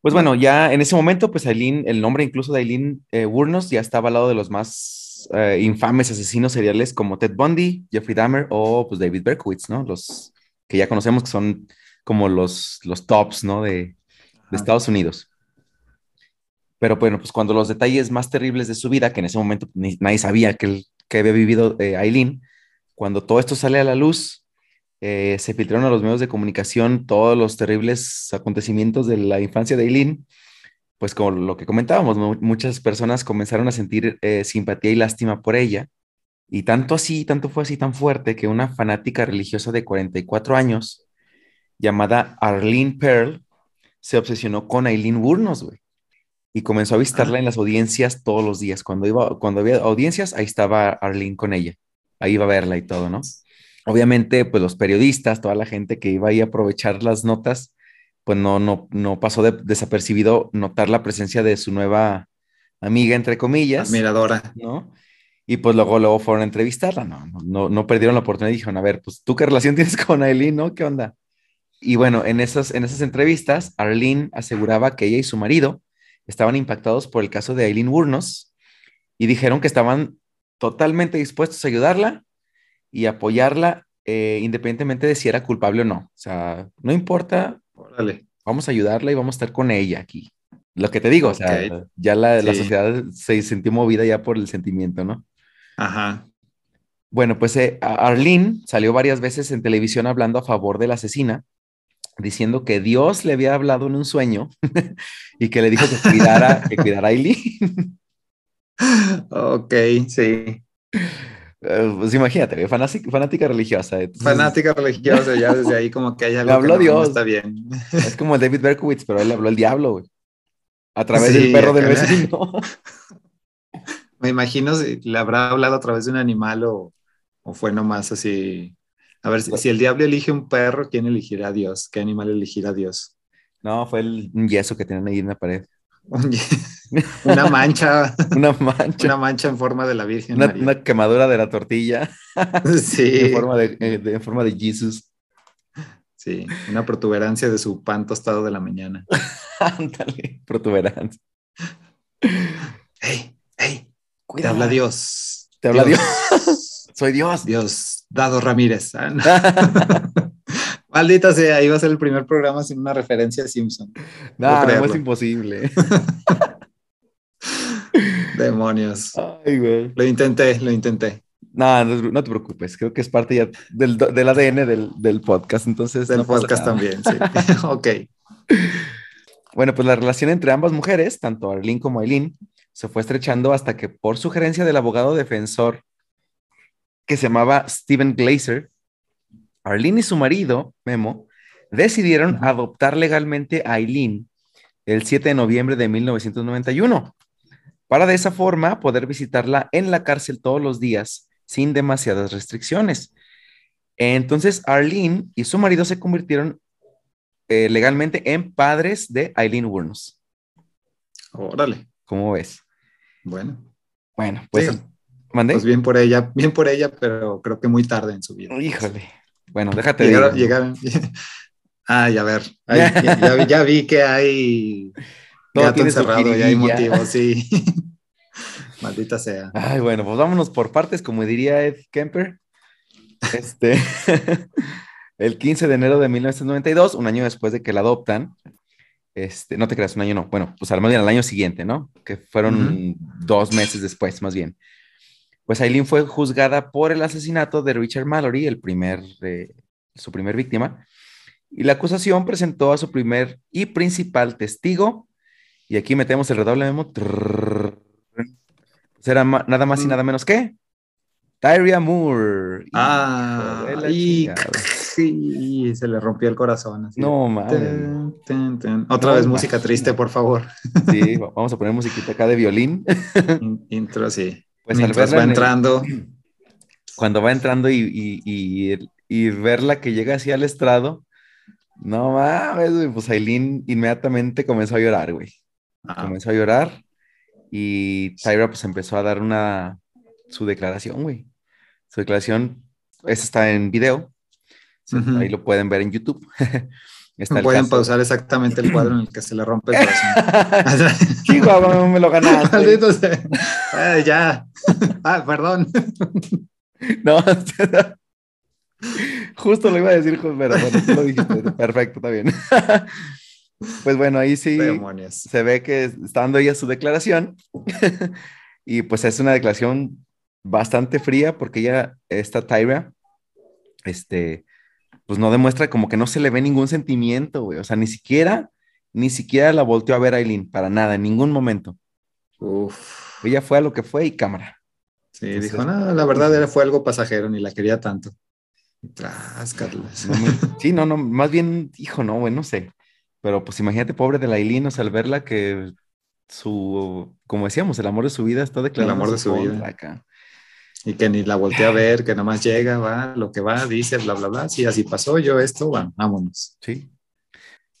Pues bueno, ya en ese momento, pues Aileen, el nombre incluso de Aileen eh, Wuornos ya estaba al lado de los más eh, infames asesinos seriales como Ted Bundy, Jeffrey Dahmer o pues David Berkowitz, ¿no? Los que ya conocemos que son como los, los tops, ¿no? De, de. Estados Unidos. Pero bueno, pues cuando los detalles más terribles de su vida, que en ese momento ni- nadie sabía que, el- que había vivido eh, Aileen, cuando todo esto sale a la luz, eh, se filtraron a los medios de comunicación todos los terribles acontecimientos de la infancia de Aileen, pues como lo que comentábamos, mu- muchas personas comenzaron a sentir eh, simpatía y lástima por ella, y tanto así, tanto fue así tan fuerte que una fanática religiosa de 44 años, llamada Arlene Pearl, se obsesionó con Aileen Wuornos, güey, y comenzó a visitarla Ah. en las audiencias todos los días. Cuando, iba, cuando había audiencias, ahí estaba Arlene con ella, ahí iba a verla y todo, ¿no? Obviamente, pues los periodistas, toda la gente que iba ahí a aprovechar las notas, pues no, no, no pasó de- desapercibido notar la presencia de su nueva amiga, entre comillas, Admiradora. ¿no? Y pues luego, luego fueron a entrevistarla, no, no, no, perdieron la oportunidad y dijeron, a ver, pues tú qué relación tienes con Aileen, ¿no? ¿Qué onda? Y bueno, en esas, en esas entrevistas, Arlene aseguraba que ella y su marido estaban impactados por el caso de Aileen Wuornos y dijeron que estaban totalmente dispuestos a ayudarla y apoyarla eh, independientemente de si era culpable o no. O sea, no importa, Órale. vamos a ayudarla y vamos a estar con ella aquí. Lo que te digo, o sea, ya la, la Sí. sociedad se sintió movida ya por el sentimiento, ¿no? Ajá. Bueno, pues eh, Arlene salió varias veces en televisión hablando a favor de la asesina, diciendo que Dios le había hablado en un sueño y que le dijo que cuidara, que cuidara a Aileen. Ok, sí. Eh, pues imagínate, fanática, fanática religiosa. entonces, Fanática religiosa, ya desde ahí como que hay algo Le habló que no- no Dios. está bien. Es como David Berkowitz, pero él le habló el diablo, güey. A través Sí, del perro del vecino. Me imagino si le habrá hablado a través de un animal o, o fue nomás así. A ver, si, si el diablo elige un perro, ¿quién elegirá a Dios? ¿Qué animal elegirá a Dios? No, fue el un yeso que tenían ahí en la pared. Una mancha, Una mancha, una mancha en forma de la Virgen una, María. una quemadura de la tortilla Sí, en forma de, eh, de- en forma de Jesus. sí, una protuberancia de su pan tostado de la mañana. Ándale, protuberancia. ¡Hey, hey! Te Cuidado. habla Dios. Te habla Soy Dios. Dios, Dado Ramírez. Ah. Maldita sea, iba a ser el primer programa sin una referencia a Simpson. No, no, es imposible. Demonios. Ay, güey. Lo intenté, lo intenté. No, no, no te preocupes. Creo que es parte ya del, del ADN del, del podcast. Entonces, Del no podcast también, sí. ok. Bueno, pues la relación entre ambas mujeres, tanto Arlene como Aileen, se fue estrechando hasta que por sugerencia del abogado defensor que se llamaba Steven Glazer, Arlene y su marido, Memo, decidieron adoptar legalmente a Aileen el 7 de noviembre de 1991, para de esa forma poder visitarla en la cárcel todos los días sin demasiadas restricciones. Entonces, Arlene y su marido se convirtieron eh, legalmente en padres de Aileen Wuornos. Órale. ¿Cómo ves? Bueno, Bueno, pues, Sí. ¿Mandé? pues bien por ella, bien por ella, pero creo que muy tarde en su vida. Híjole. Bueno, déjate Llegaron. Ay, a ver, ay, ya, ya vi, que hay Todo Gato encerrado, ya hay jiribilla. motivo, sí. Maldita sea. Ay, bueno, pues vámonos por partes, como diría Ed Kemper. Este, el 15 de enero de 1992, un año después de que la adoptan, este, no te creas, un año no, bueno, pues al menos al año siguiente, ¿no? Que fueron dos meses después, más bien. Pues Aileen fue juzgada por el asesinato de Richard Mallory, el primer, eh, su primer víctima, y la acusación presentó a su primer y principal testigo, y aquí metemos el redoble memo. Pues era ma- nada más y Mm. nada menos que Tyria Moore. Ah, de la y, sí, se le rompió el corazón. así. No mames. Ten, ten. Otra No vez música triste, por favor. Sí, va- vamos a poner musiquita acá de violín. In- Intro, sí. Pues al Mientras verla va en el- entrando. cuando va entrando y, y, y, y verla que llega así al estrado, no mames, güey, pues Aileen inmediatamente comenzó a llorar, güey. Ah, Comenzó a llorar y Tyra pues empezó a dar una, su declaración, güey. Su declaración, está en video, Se- Ujú. ahí lo pueden ver en YouTube. Está Pueden caso. pausar exactamente el cuadro en el que se le rompe el corazón. Chihuahua, me lo ganaste. Maldito sea. Ay, ya. Ah, perdón. No, justo lo iba a decir, pero bueno, tú lo dijiste. Perfecto, está bien. Pues bueno, ahí sí Demonios. se ve que está dando ella su declaración. Y pues es una declaración bastante fría porque ella, esta Tyra, este, pues no demuestra como que no se le ve ningún sentimiento, güey. O sea, ni siquiera, ni siquiera la volteó a ver a Aileen, para nada, en ningún momento. Uf. Ella fue a lo que fue y cámara. Sí, Entonces- dijo, no, la verdad era, fue algo pasajero, ni la quería tanto. Y tras, Carlos. No sí, no, no, más bien, hijo, no, güey, no sé. Pero pues imagínate, pobre de la Aileen, o sea, al verla que su, como decíamos, el amor de su vida está declarado. amor en de su vida. contra acá. Y que ni la volteé a ver, que nomás llega, va, lo que va, dice, bla, bla, bla. Sí, así pasó yo esto, bueno, vámonos. Sí.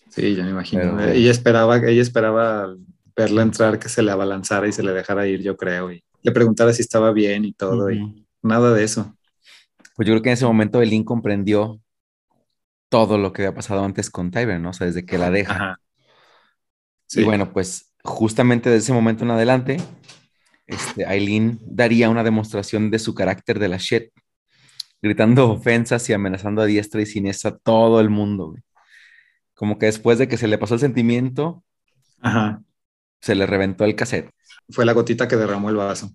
Sí, yo me imagino. Pero- ella esperaba, ella esperaba verla entrar, que se le abalanzara y se le dejara ir, yo creo, y le preguntara si estaba bien y todo, y Ujú. nada de eso. Pues yo creo que en ese momento Aileen comprendió todo lo que había pasado antes con Tyber, ¿no? O sea, desde que la deja. Ajá. Y bueno, pues justamente de ese momento en adelante, este, Aileen daría una demostración de su carácter de la shit, gritando ofensas y amenazando a diestra y siniestra a todo el mundo, güey. Como que después de que se le pasó el sentimiento, Ajá. se le reventó el cassette. Fue la gotita que derramó el vaso.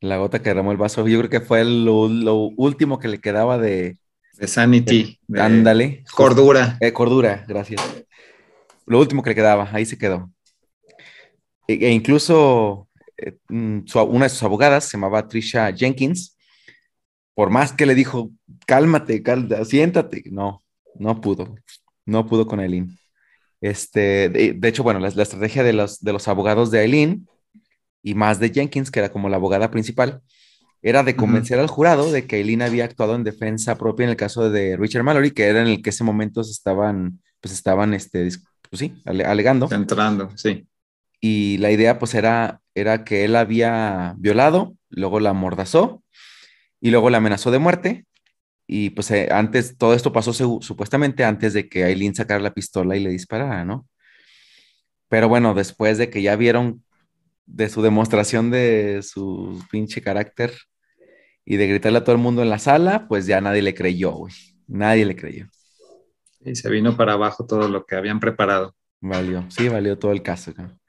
La gota que derramó el vaso, yo creo que fue lo, lo último que le quedaba de, De sanity. de ándale, Cordura. Eh, cordura, gracias. Lo último que le quedaba, ahí se quedó. E, e incluso eh, mm, una de sus abogadas se llamaba Trisha Jenkins. Por más que le dijo, cálmate, siéntate, no, no pudo, no pudo con Aileen. Este, de, de hecho, bueno, la, la estrategia de los, de los abogados de Aileen y más de Jenkins, que era como la abogada principal, era de convencer al jurado de que Aileen había actuado en defensa propia en el caso de Richard Mallory, que era en el que ese momento se estaban, pues estaban, este, pues sí, ale- alegando. Entrando, sí. Y la idea, pues, era, era que él había violado, luego la amordazó y luego la amenazó de muerte. Y pues eh, antes, todo esto pasó supuestamente antes de que Aileen sacara la pistola y le disparara, ¿no? Pero bueno, después de que ya vieron de su demostración de su pinche carácter y de gritarle a todo el mundo en la sala, pues ya nadie le creyó, güey. Nadie le creyó. Y se vino para abajo todo lo que habían preparado. Valió, sí, valió todo el caso. ¿no?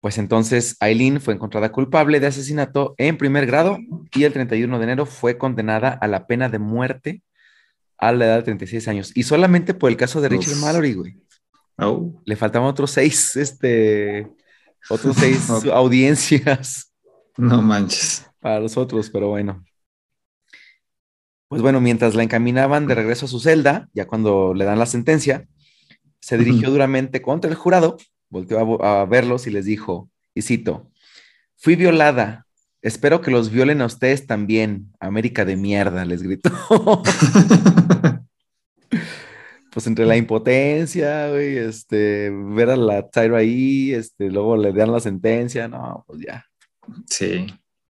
Pues entonces Aileen fue encontrada culpable de asesinato en primer grado y el 31 de enero fue condenada a la pena de muerte a la edad de 36 años. Y solamente por el caso de Richard Uf. Mallory, güey. Oh, Le faltaban otros seis, este, otros seis audiencias no manches. para los otros, pero bueno. Pues bueno, mientras la encaminaban de regreso a su celda, ya cuando le dan la sentencia, se dirigió duramente contra el jurado, volteó a, verlos y les dijo, y cito, fui violada, espero que los violen a ustedes también, América de mierda, les gritó. pues entre la impotencia, güey, este, ver a la Tyra ahí, este, luego le dan la sentencia, no, pues ya, sí.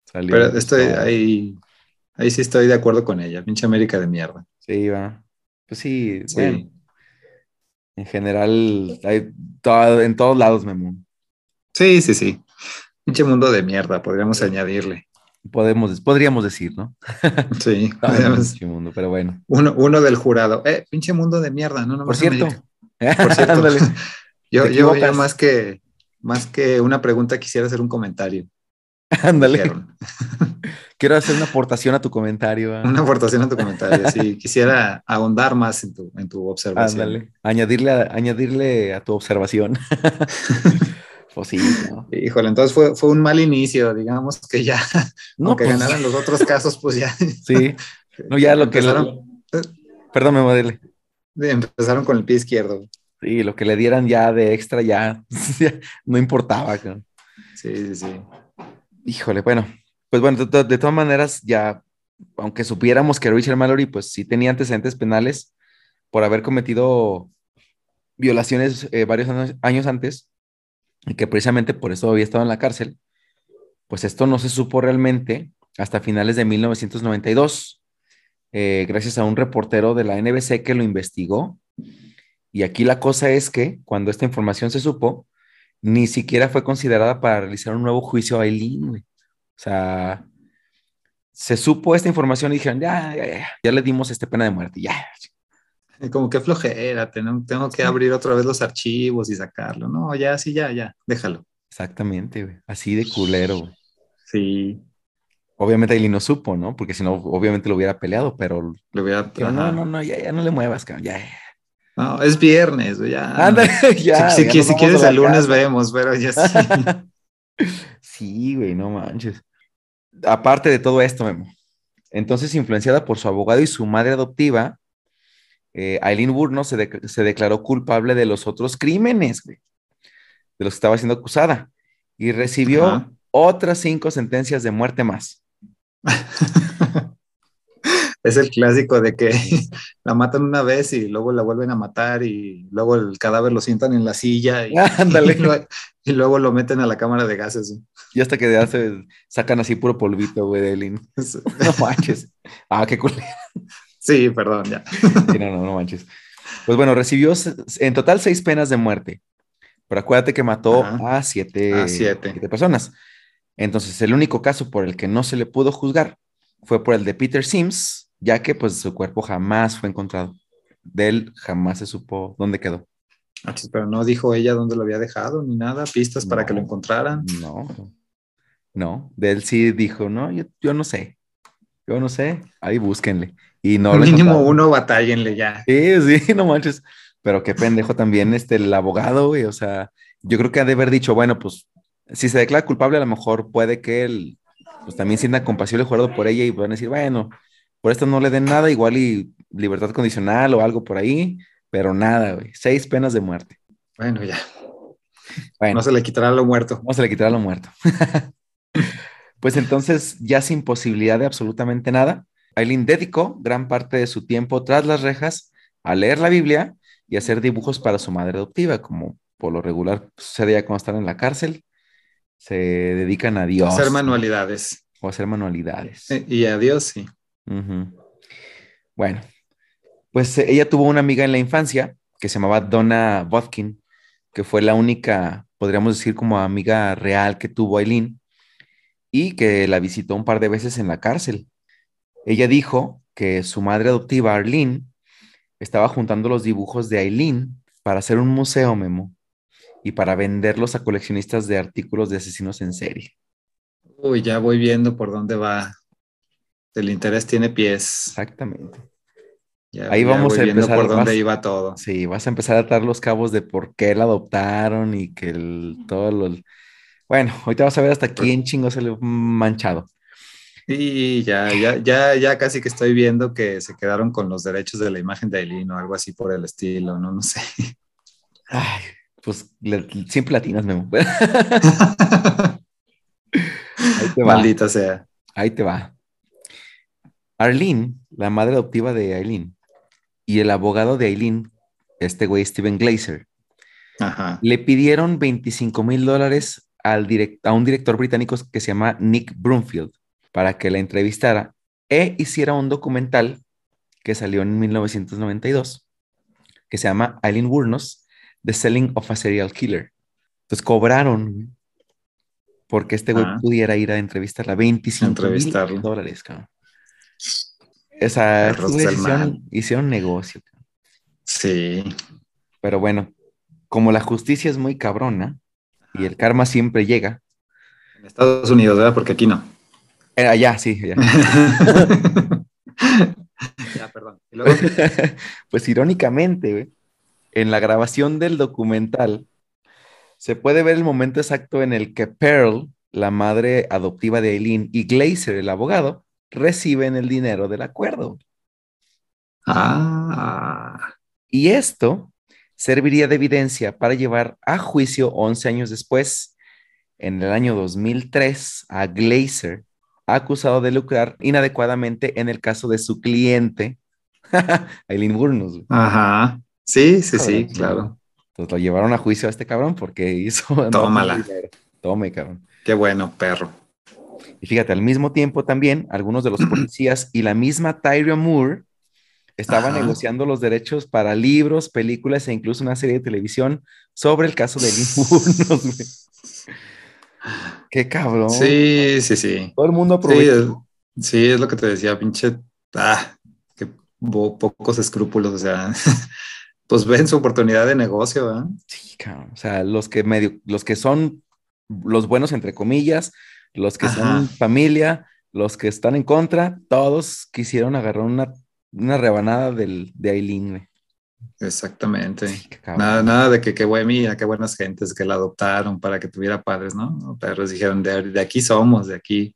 salió. Pero estoy todo. ahí, ahí sí estoy de acuerdo con ella. Pinche América de mierda. Sí, va. Pues sí, Sí. bueno. En general, hay todo- en todos lados, Memo. Sí, sí, sí. Pinche mundo de mierda, podríamos añadirle. Podemos, podríamos decir, ¿no? Sí. Podríamos- pinche mundo, pero bueno. Uno, uno del jurado. Eh, pinche mundo de mierda, no, no Por cierto, Por cierto. Yo, yo, más que más que una pregunta quisiera hacer un comentario. ándale. Quiero hacer una aportación a tu comentario. Una aportación a tu comentario. Sí, quisiera ahondar más en tu, en tu observación. Ándale. Añadirle a, añadirle a tu observación. pues sí, ¿no? Híjole, entonces fue, fue un mal inicio, digamos que ya, No, aunque pues, ganaran los otros casos, pues ya. Sí. No, ya lo que. Perdón, me modele. empezaron con el pie izquierdo. Sí, lo que le dieran ya de extra ya, no importaba. Sí, sí, sí. Híjole, bueno, pues bueno, de, to- de todas maneras, ya, aunque supiéramos que Richard Mallory, pues sí tenía antecedentes penales por haber cometido violaciones eh, varios años, antes, y que precisamente por eso había estado en la cárcel, pues esto no se supo realmente hasta finales de 1992, eh, gracias a un reportero de la NBC que lo investigó. Y aquí la cosa es que cuando esta información se supo, ni siquiera fue considerada para realizar un nuevo juicio a Eileen. O sea, se supo esta información y dijeron, ya, ya, ya, ya le dimos este pena de muerte, ya. Y Como que flojera, tengo, tengo que abrir otra vez los archivos y sacarlo. No, ya, sí, ya, ya, déjalo. Exactamente, güey. Así de culero, güey. Sí, Obviamente Eileen no supo, ¿no? Porque si no, obviamente lo hubiera peleado, pero no, no, no, ya, ya no le muevas, cabrón, ya. No, es viernes, güey, ya. Ándale, ya. si, ya si- quieres el lunes vemos, pero ya sí. Sí, güey, no manches. Aparte de todo esto, Memo. Entonces, influenciada por su abogado y su madre adoptiva, eh, Aileen Burno se, dec- se declaró culpable de los otros crímenes, güey, de los que estaba siendo acusada, y recibió Ajá. otras cinco sentencias de muerte más. Es el clásico de que la matan una vez y luego la vuelven a matar y luego el cadáver lo sientan en la silla y, Ándale. y luego, y luego lo meten a la cámara de gases. Y hasta que ya se sacan así puro polvito, güey, de Aileen. No manches. Ah, qué cool. Sí, perdón, ya. Sí, no, no, no manches. Pues bueno, recibió en total seis penas de muerte. Pero acuérdate que mató Ajá. a siete, A siete. siete personas. Entonces, el único caso por el que no se le pudo juzgar fue por el de Peter Sims, ya que pues su cuerpo jamás fue encontrado. De él jamás se supo dónde quedó. Ah, chis, Pero no dijo ella dónde lo había dejado ni nada, pistas para No. que lo encontraran. No, no. De él sí dijo, no, yo, yo no sé. Yo no sé. Ahí búsquenle. Y no lo Mínimo encontraron. uno batállenle ya. Sí, sí, no manches. Pero qué pendejo también este, el abogado, güey. O sea, yo creo que ha de haber dicho, bueno, pues, si se declara culpable, a lo mejor puede que él, pues también sienta compasión el jurado por ella y puedan decir, bueno, por esto no le den nada, igual y libertad condicional o algo por ahí, pero nada, güey. Seis penas de muerte. Bueno, ya. Bueno, No se le quitará lo muerto. no se le quitará lo muerto. pues entonces, ya sin posibilidad de absolutamente nada, Aileen dedicó gran parte de su tiempo tras las rejas a leer la Biblia y hacer dibujos para su madre adoptiva, como por lo regular sucedía cuando están en la cárcel. Se dedican a Dios. Hacer manualidades. O hacer manualidades. Eh, Y adiós, sí. Bueno, pues eh, ella tuvo una amiga en la infancia que se llamaba Donna Vodkin, que fue la única, podríamos decir, como amiga real que tuvo Aileen y que la visitó un par de veces en la cárcel. Ella dijo que su madre adoptiva, Arlene, estaba juntando los dibujos de Aileen para hacer un museo, Memo, y para venderlos a coleccionistas de artículos de asesinos en serie. Uy, ya voy viendo por dónde va. El interés tiene pies. Exactamente. Ya, Ahí ya vamos a empezar, por dónde iba todo. Sí, vas a empezar a atar los cabos de por qué la adoptaron y que el, todo lo... Bueno, ahorita vas a ver hasta quién chingo se le manchado. Y ya, ya, ya, ya casi que estoy viendo que se quedaron con los derechos de la imagen de Aileen o algo así por el estilo, no, no sé. Ay, pues le- siempre latinas, Memo. Ahí te va. Maldita sea. Ahí te va. Arlene, la madre adoptiva de Aileen, y el abogado de Aileen, este güey Steven Glazer, Ajá. le pidieron 25 mil dólares al a un director británico que se llama Nick Broomfield para que la entrevistara e hiciera un documental que salió en 1992 que se llama Eileen Wurnos, The Selling of a Serial Killer. Entonces cobraron porque este güey Ah. pudiera ir a entrevistarla 25 mil dólares, cabrón. Esa, del hicieron, negocio. Sí. Pero bueno, como la justicia es muy cabrona y el karma siempre llega, En Estados Unidos, ¿verdad? Porque aquí no. eh, allá, sí, allá. ya, perdón. ¿Y luego? pues irónicamente, en la grabación del documental se puede ver el momento exacto en el que Pearl, la madre adoptiva de Eileen, y Glazer, el abogado, reciben el dinero del acuerdo. Ah, Y esto serviría de evidencia para llevar a juicio 11 años después, en el año 2003, a Glazer, acusado de lucrar inadecuadamente en el caso de su cliente, Eileen Burnos. ajá. Sí, sí, sí, claro. Entonces lo llevaron a juicio a este cabrón porque hizo. Tómala. Tome, cabrón. Qué bueno, perro. Y fíjate, al mismo tiempo también, algunos de los policías y la misma Tyria Moore estaban Ajá. negociando los derechos para libros, películas e incluso una serie de televisión sobre el caso de güey. Qué cabrón. Sí, sí, sí. Todo el mundo aprovechó. sí, es lo que te decía, pinche. Ah, que bo- pocos escrúpulos, o sea, pues ven su oportunidad de negocio, ¿verdad? Sí, cabrón. O sea, los que medio, los que son los buenos, entre comillas, los que son familia, los que están en contra, todos quisieron agarrar una, una rebanada del, de Aileen, güey. Exactamente. Nada, nada de que qué buena mía, qué buenas gentes que la adoptaron para que tuviera padres, ¿no? Perros dijeron, de, de aquí somos, de aquí,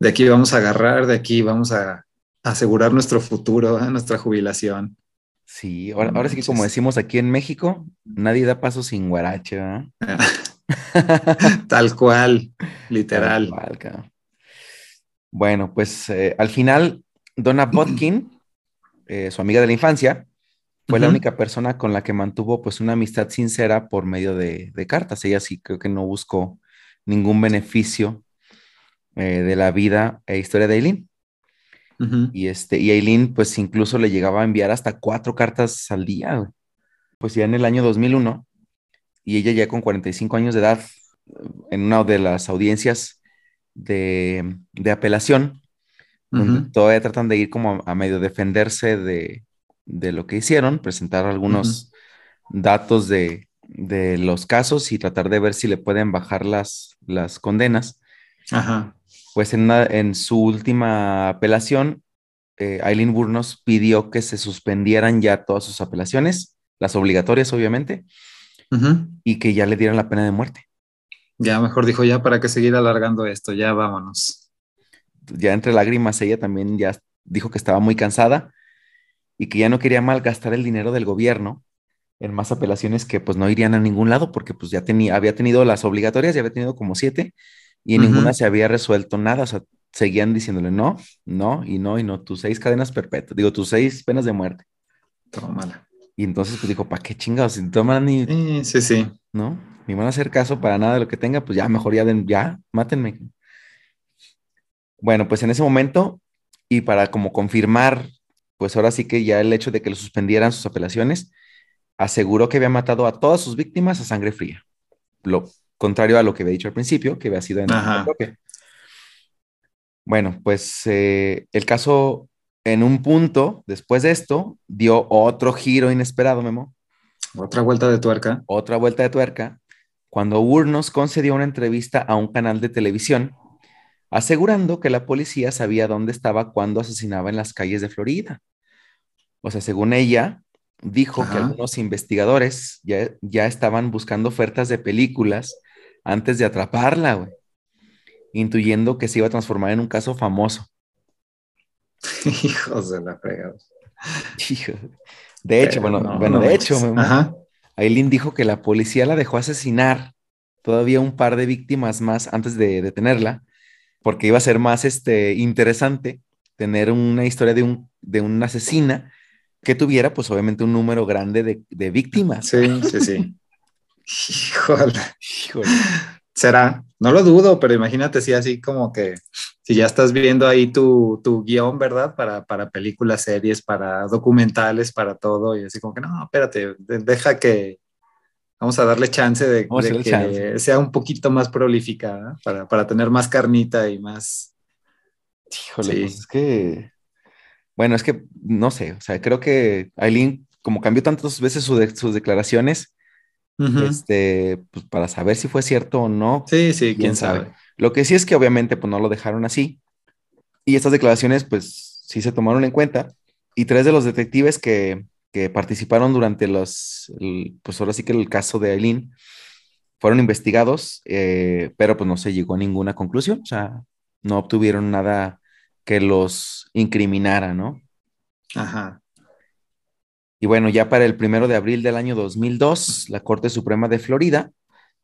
de aquí vamos a agarrar, de aquí vamos a asegurar nuestro futuro, ¿eh? nuestra jubilación. Sí, ahora, ahora sí que como decimos aquí en México, nadie da paso sin guarache, ¿verdad? Tal cual, Tal literal. cual, cabrón. Bueno, pues eh, al final, Donna Botkin, eh, su amiga de la infancia, fue la única persona con la que mantuvo pues una amistad sincera por medio de, de cartas. Ella sí creo que no buscó ningún beneficio eh, de la vida e historia de Aileen. Ujú. Y, este, y Aileen pues incluso le llegaba a enviar hasta cuatro cartas al día. Pues ya en el año 2001, y ella ya con 45 años de edad, en una de las audiencias de, de apelación, donde Ujú. todavía tratan de ir como a, a medio defenderse de, de lo que hicieron, presentar algunos datos de, de los casos y tratar de ver si le pueden bajar las, las condenas. Ajá. Pues en, una- en su última apelación, eh, Aileen Burnos pidió que se suspendieran ya todas sus apelaciones, las obligatorias obviamente, Y que ya le dieran la pena de muerte. Ya mejor dijo, ya para qué seguir alargando esto, ya vámonos. Ya entre lágrimas ella también ya dijo que estaba muy cansada y que ya no quería malgastar el dinero del gobierno en más apelaciones que pues no irían a ningún lado porque pues ya tenía, había tenido las obligatorias, ya había tenido como siete y en ninguna se había resuelto nada, o sea, seguían diciéndole no, no y no y no, tus seis cadenas perpetuas, digo, tus seis penas de muerte. Tómala. Y entonces pues dijo, ¿para qué chingados? Si toman ni, Sí, sí, sí. ¿no? Ni van a hacer caso para nada de lo que tenga, pues ya mejor ya den, ya, mátenme. Bueno, pues en ese momento, y para como confirmar, pues ahora sí que ya el hecho de que lo suspendieran sus apelaciones, aseguró que había matado a todas sus víctimas a sangre fría. Lo contrario a lo que había dicho al principio, que había sido en Ajá. Bueno, pues eh, el caso en un punto, después de esto, dio otro giro inesperado, Memo Otra vuelta de tuerca. otra vuelta de tuerca, cuando Urnos concedió una entrevista a un canal de televisión, asegurando que la policía sabía dónde estaba cuando asesinaba en las calles de Florida. O sea, según ella, dijo que algunos investigadores ya, ya estaban buscando ofertas de películas antes de atraparla, güey, intuyendo que se iba a transformar en un caso famoso. Hijos de la fregada. Hijo. De hecho, Pero bueno, no, bueno, no de hecho, Ajá. Aileen dijo que la policía la dejó asesinar todavía un par de víctimas más antes de detenerla, porque iba a ser más este, interesante tener una historia de, un, de una asesina que tuviera, pues obviamente, un número grande de, de víctimas. Sí, sí, sí. Híjole. Híjole. Será, no lo dudo, pero imagínate si así como que si ya estás viendo ahí tu, tu guion, ¿verdad? Para, para películas, series, para documentales, para todo, y así como que no, espérate, deja que, vamos a darle chance de, que sea un poquito más prolífica para, para, tener más carnita y más. Híjole, pues es que. Bueno, es que no sé, o sea, creo que Aileen, como cambió tantas veces sus declaraciones, este, pues para saber si fue cierto o no. Sí, sí, quién, sabe. Lo que sí es que obviamente pues no lo dejaron así. Y estas declaraciones pues sí se tomaron en cuenta. Y tres de los detectives que, participaron durante los, pues ahora sí que el caso de Aileen, fueron investigados, eh, pero pues no se llegó a ninguna conclusión. O sea, no obtuvieron nada que los incriminara, ¿no? Ajá. Y bueno, ya para el primero de abril del año 2002, la Corte Suprema de Florida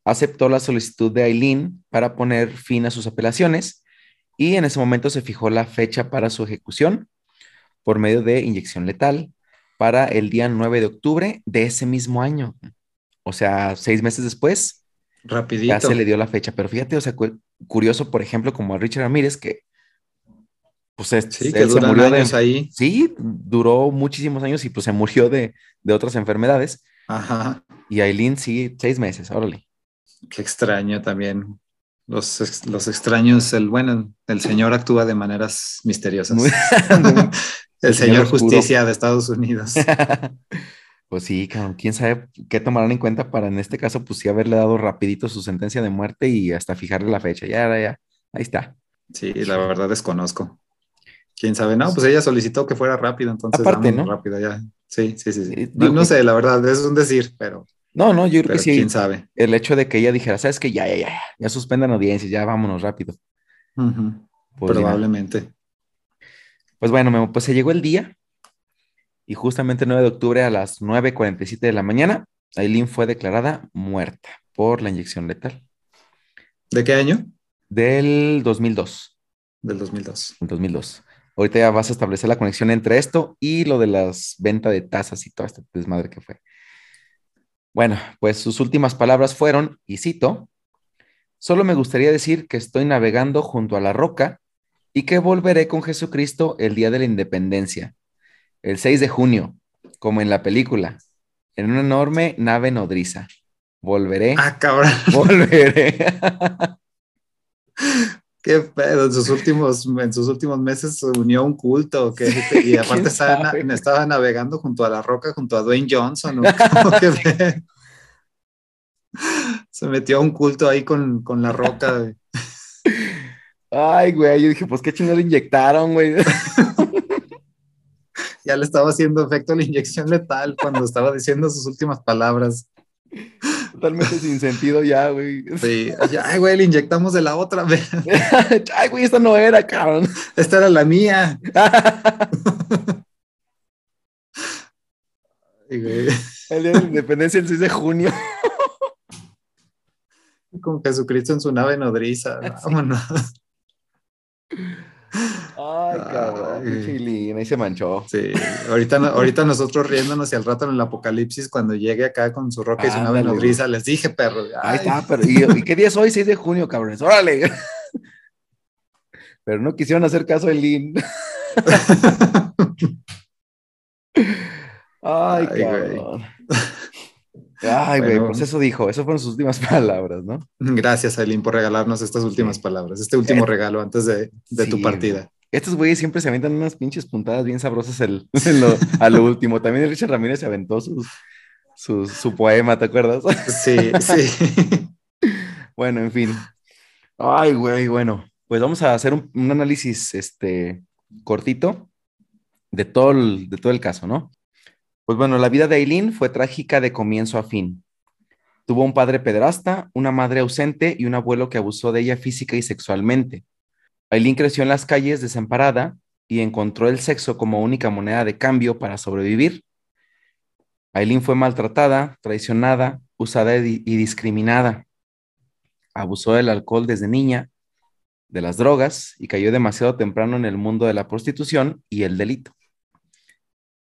aceptó la solicitud de Aileen para poner fin a sus apelaciones y en ese momento se fijó la fecha para su ejecución por medio de inyección letal para el día 9 de octubre de ese mismo año. O sea, seis meses después. Rapidito. Ya se le dio la fecha. Pero fíjate, o sea, curioso, por ejemplo, como a Richard Ramírez, que pues sí, que se murió de ahí. Sí, duró muchísimos años y pues se murió de, de otras enfermedades. Ajá. Y Aileen sí, seis meses, órale. Qué extraño también. Los, los extraños, el bueno, el Señor actúa de maneras misteriosas. el, Señor, Justicia de Estados Unidos. pues sí, quién sabe qué tomarán en cuenta para en este caso, pues sí haberle dado rapidito su sentencia de muerte y hasta fijarle la fecha. Ya, ya, ya. Ahí está. Sí, la verdad desconozco. Quién sabe, no, pues ella solicitó que fuera rápido, entonces Aparte, ¿no? rápido ya. Sí, sí, sí. sí. no, sé, la verdad, es un decir, pero. No, no, yo creo que sí. ¿Quién sabe? El hecho de que ella dijera, sabes que ya, ya, ya, ya suspendan audiencias, ya vámonos rápido. Pues Probablemente. Pues bueno, pues se llegó el día y justamente el 9 de octubre a las 9.47 de la mañana, Aileen fue declarada muerta por la inyección letal. ¿De qué año? Del 2002. Del 2002. Del 2002. Ahorita ya vas a establecer la conexión entre esto y lo de las ventas de tasas y toda esta desmadre que fue. Bueno, pues sus últimas palabras fueron, y cito, solo me gustaría decir que estoy navegando junto a la roca y que volveré con Jesucristo el día de la independencia, el 6 de junio, como en la película, en una enorme nave nodriza. Volveré. Ah, cabrón. Volveré. Qué pedo, en sus últimos, en sus últimos meses se unió a un culto, que, y aparte estaba, navegando junto a la roca, junto a Dwayne Johnson. se metió a un culto ahí con, con la roca. Ay, güey, yo dije, pues qué chingado le inyectaron, güey. ya le estaba haciendo efecto la inyección letal cuando estaba diciendo sus últimas palabras. Totalmente sin sentido ya, güey. Sí, ay, güey, le inyectamos de la otra vez. ay, güey, esta no era, cabrón. Esta era la mía. El día de la independencia, el 6 de junio. Con Jesucristo en su nave nodriza. Vámonos. Ay, cabrón, Chilín, ahí se manchó. Sí, ahorita, ahorita nosotros riéndonos y al rato en el apocalipsis, cuando llegue acá con su roca y su nave nodriza, les dije, perro. Ahí está, pero ¿y, qué día es hoy? 6 de junio, cabrones, órale. Pero no quisieron hacer caso de Lin. Ay, cabrón. Ay, güey, pues eso dijo, eso fueron sus últimas palabras, ¿no? Gracias, Aileen, por regalarnos estas últimas palabras, este último eh, regalo antes de, tu partida. Estos güeyes siempre se aventan unas pinches puntadas bien sabrosas el, a lo último. También Richard Ramírez se aventó su poema, ¿te acuerdas? Sí, sí. bueno, en fin. Ay, güey, bueno, pues vamos a hacer un, análisis este, cortito de todo, de todo el caso, ¿no? Pues bueno, la vida de Aileen fue trágica de comienzo a fin. Tuvo un padre pederasta, una madre ausente y un abuelo que abusó de ella física y sexualmente. Aileen creció en las calles desamparada y encontró el sexo como única moneda de cambio para sobrevivir. Aileen fue maltratada, traicionada, usada y discriminada. Abusó del alcohol desde niña, de las drogas y cayó demasiado temprano en el mundo de la prostitución y el delito.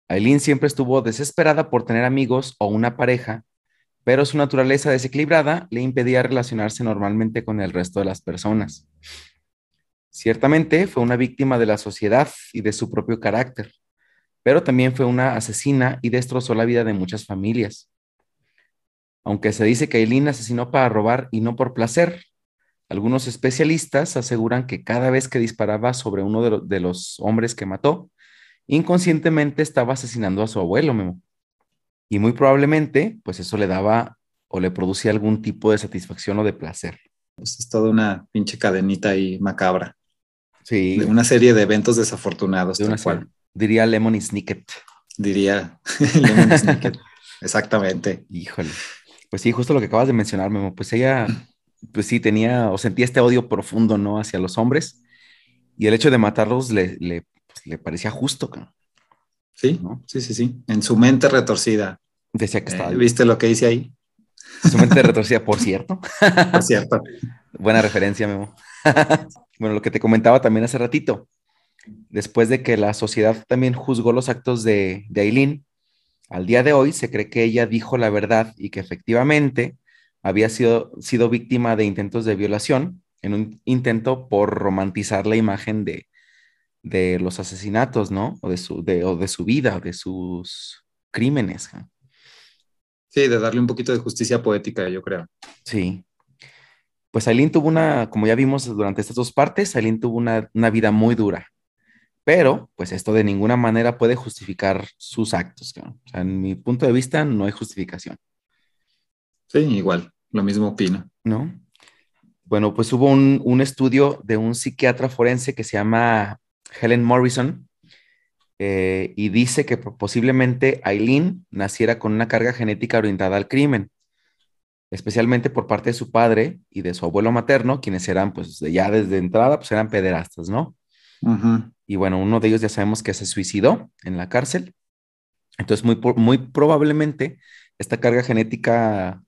Aileen siempre estuvo desesperada por tener amigos o una pareja, pero su naturaleza desequilibrada le impedía relacionarse normalmente con el resto de las personas. Ciertamente fue una víctima de la sociedad y de su propio carácter, pero también fue una asesina y destrozó la vida de muchas familias. Aunque se dice que Aileen asesinó para robar y no por placer, algunos especialistas aseguran que cada vez que disparaba sobre uno de, los hombres que mató, inconscientemente estaba asesinando a su abuelo. Y muy probablemente, pues eso le daba o le producía algún tipo de satisfacción o de placer. Pues es toda una pinche cadenita ahí macabra. Sí. De una serie de eventos desafortunados. de una cual. Diría Lemony Snicket. Diría Lemon Snicket. Exactamente. Híjole. Pues sí, justo lo que acabas de mencionar, Memo. Pues ella, pues sí, tenía o sentía este odio profundo, ¿no? Hacia los hombres. Y el hecho de matarlos le, le, pues, le parecía justo. Sí, ¿no? sí, sí, sí. En su mente retorcida. Decía que estaba Eh, ¿Viste lo que hice ahí? Su mente retorcida, por cierto. Por cierto. Buena referencia, Memo. bueno, lo que te comentaba también hace ratito. Después de que la sociedad también juzgó los actos de, de Aileen, al día de hoy se cree que ella dijo la verdad y que efectivamente había sido, sido víctima de intentos de violación en un intento por romantizar la imagen de, de los asesinatos, ¿no? O de su, de, o de su vida, de sus crímenes. Sí, de darle un poquito de justicia poética, yo creo. Sí. Pues Aileen tuvo una, como ya vimos durante estas dos partes, Aileen tuvo una, una vida muy dura. Pero, pues esto de ninguna manera puede justificar sus actos. cabrón. O sea, en mi punto de vista, no hay justificación, Sí, igual. Lo mismo opino. ¿no? Bueno, pues hubo un, un estudio de un psiquiatra forense que se llama Helen Morrison eh, y dice que posiblemente Aileen naciera con una carga genética orientada al crimen, especialmente por parte de su padre y de su abuelo materno, quienes eran, pues de- ya desde entrada, pues eran pederastas, ¿no? Y bueno, uno de ellos ya sabemos que se suicidó en la cárcel. Entonces, muy, muy probablemente esta carga genética,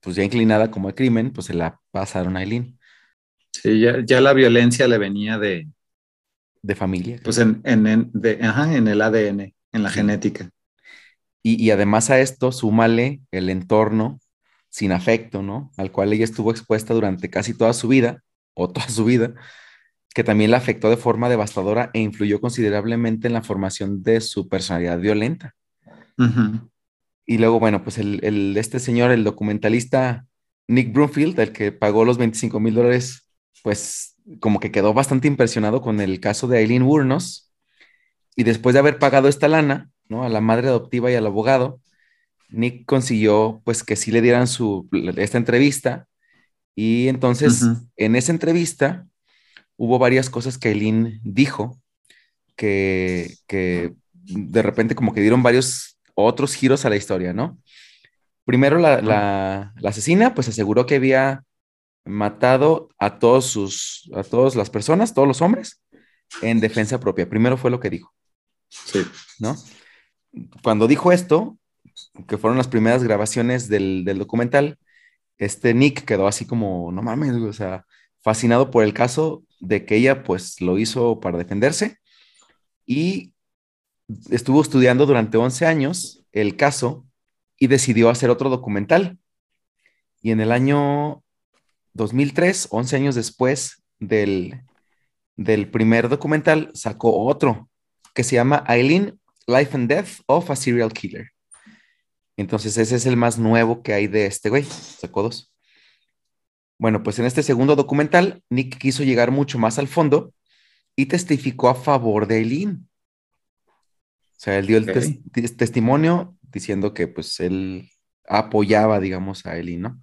pues ya inclinada como el crimen, pues se la pasaron a Aileen Sí, ya, ya la violencia le venía de, de familia. pues en, en, en- de- ajá, en el ADN, en la Sí. genética. Y, y además a esto, súmale el entorno sin afecto, ¿no? Al cual ella estuvo expuesta durante casi toda su vida, o toda su vida, que también la afectó de forma devastadora e influyó considerablemente en la formación de su personalidad violenta. Y luego, bueno, pues el, el- este señor, el documentalista Nick Broomfield, el que pagó los 25 mil dólares, pues como que quedó bastante impresionado con el caso de Aileen Wurnos. Y después de haber pagado esta lana, ¿no? A la madre adoptiva y al abogado, Nick consiguió, pues, que sí le dieran su, esta entrevista. Y entonces, en esa entrevista, hubo varias cosas que Aileen dijo que, que de repente como que dieron varios otros giros a la historia, ¿no? Primero la, la- la asesina pues aseguró que había matado a todos sus, a todas las personas, todos los hombres, en defensa propia. Primero fue lo que dijo, Sí. ¿no? Cuando dijo esto, que fueron las primeras grabaciones del, del documental, este Nick quedó así como, no mames, güey", o sea, fascinado por el caso de que ella pues lo hizo para defenderse y estuvo estudiando durante 11 años el caso y decidió hacer otro documental. Y en el año 2003, 11 años después del, del primer documental, sacó otro que se llama Eileen, Life and Death of a Serial Killer. Entonces ese es el más nuevo que hay de este güey. Sacó dos. Bueno, pues en este segundo documental, Nick quiso llegar mucho más al fondo y testificó a favor de Eileen. O sea, él dio el tes- testimonio diciendo que pues él apoyaba, digamos, a Eileen, ¿no?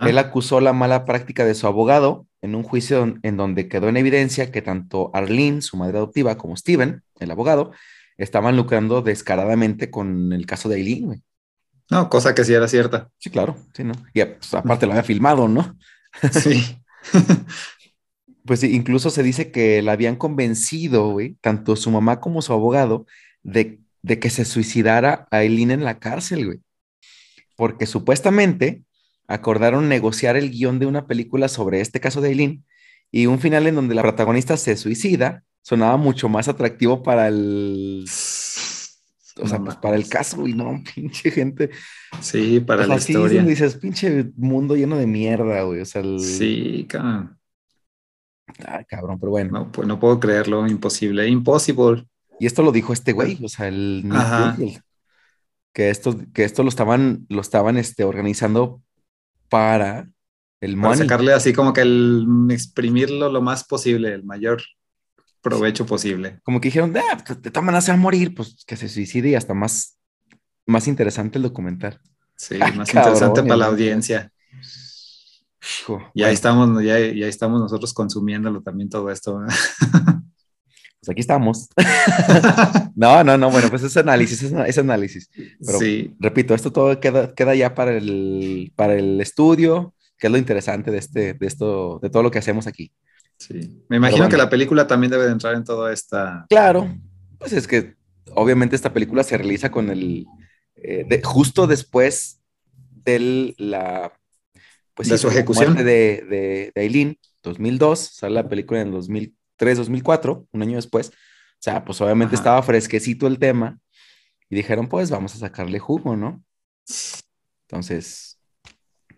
Ajá. Él acusó la mala práctica de su abogado en un juicio don- en donde quedó en evidencia que tanto Arlene, su madre adoptiva, como Steven, el abogado, estaban lucrando descaradamente con el caso de Eileen, güey. No, cosa que sí era cierta. Sí, claro, sí, ¿no? Y pues, aparte lo había filmado, ¿no? Sí. Pues incluso se dice que la habían convencido, güey, tanto su mamá como su abogado, de, de que se suicidara a Eileen en la cárcel, güey. Porque supuestamente acordaron negociar el guion de una película sobre este caso de Eileen y un final en donde la protagonista se suicida sonaba mucho más atractivo para el, o sea, No pues para el caso, güey, no, pinche gente. Sí, para O sea, la sí, historia. dices, pinche mundo lleno de mierda, güey, o sea, el- Sí, cabrón. Ah, cabrón, pero bueno. No, pues no puedo creerlo, imposible, imposible. Y esto lo dijo este güey, o sea, el Ajá. Bloomfield, que esto, que esto lo estaban, lo estaban este, organizando para el Para money. sacarle así como que el exprimirlo lo más posible, el mayor provecho posible. Como que dijeron, ah, pues, maneras se va a morir, pues que se suicide y hasta más, más interesante el documental. Sí, Ah, más cabrón, interesante para la audiencia. Hijo, Y ahí bueno, estamos, ya, ya estamos nosotros consumiéndolo también todo esto. pues aquí estamos. No, no, no, bueno, pues ese análisis, ese análisis. Pero- sí, Repito, esto todo queda, queda ya para el, para el estudio, que es lo interesante de, este, de, esto, de todo lo que hacemos aquí. sí. Me imagino bueno. que la película también debe de entrar en toda esta. Claro, pues es que obviamente esta película se realiza con el, eh, de- justo después de la, pues De sí, su ejecución. muerte de, de, de Aileen, 2002, sale la película en 2003, 2004, un año después. O sea, pues obviamente Ajá. estaba fresquecito el tema y dijeron, pues vamos a sacarle jugo, ¿no? Entonces,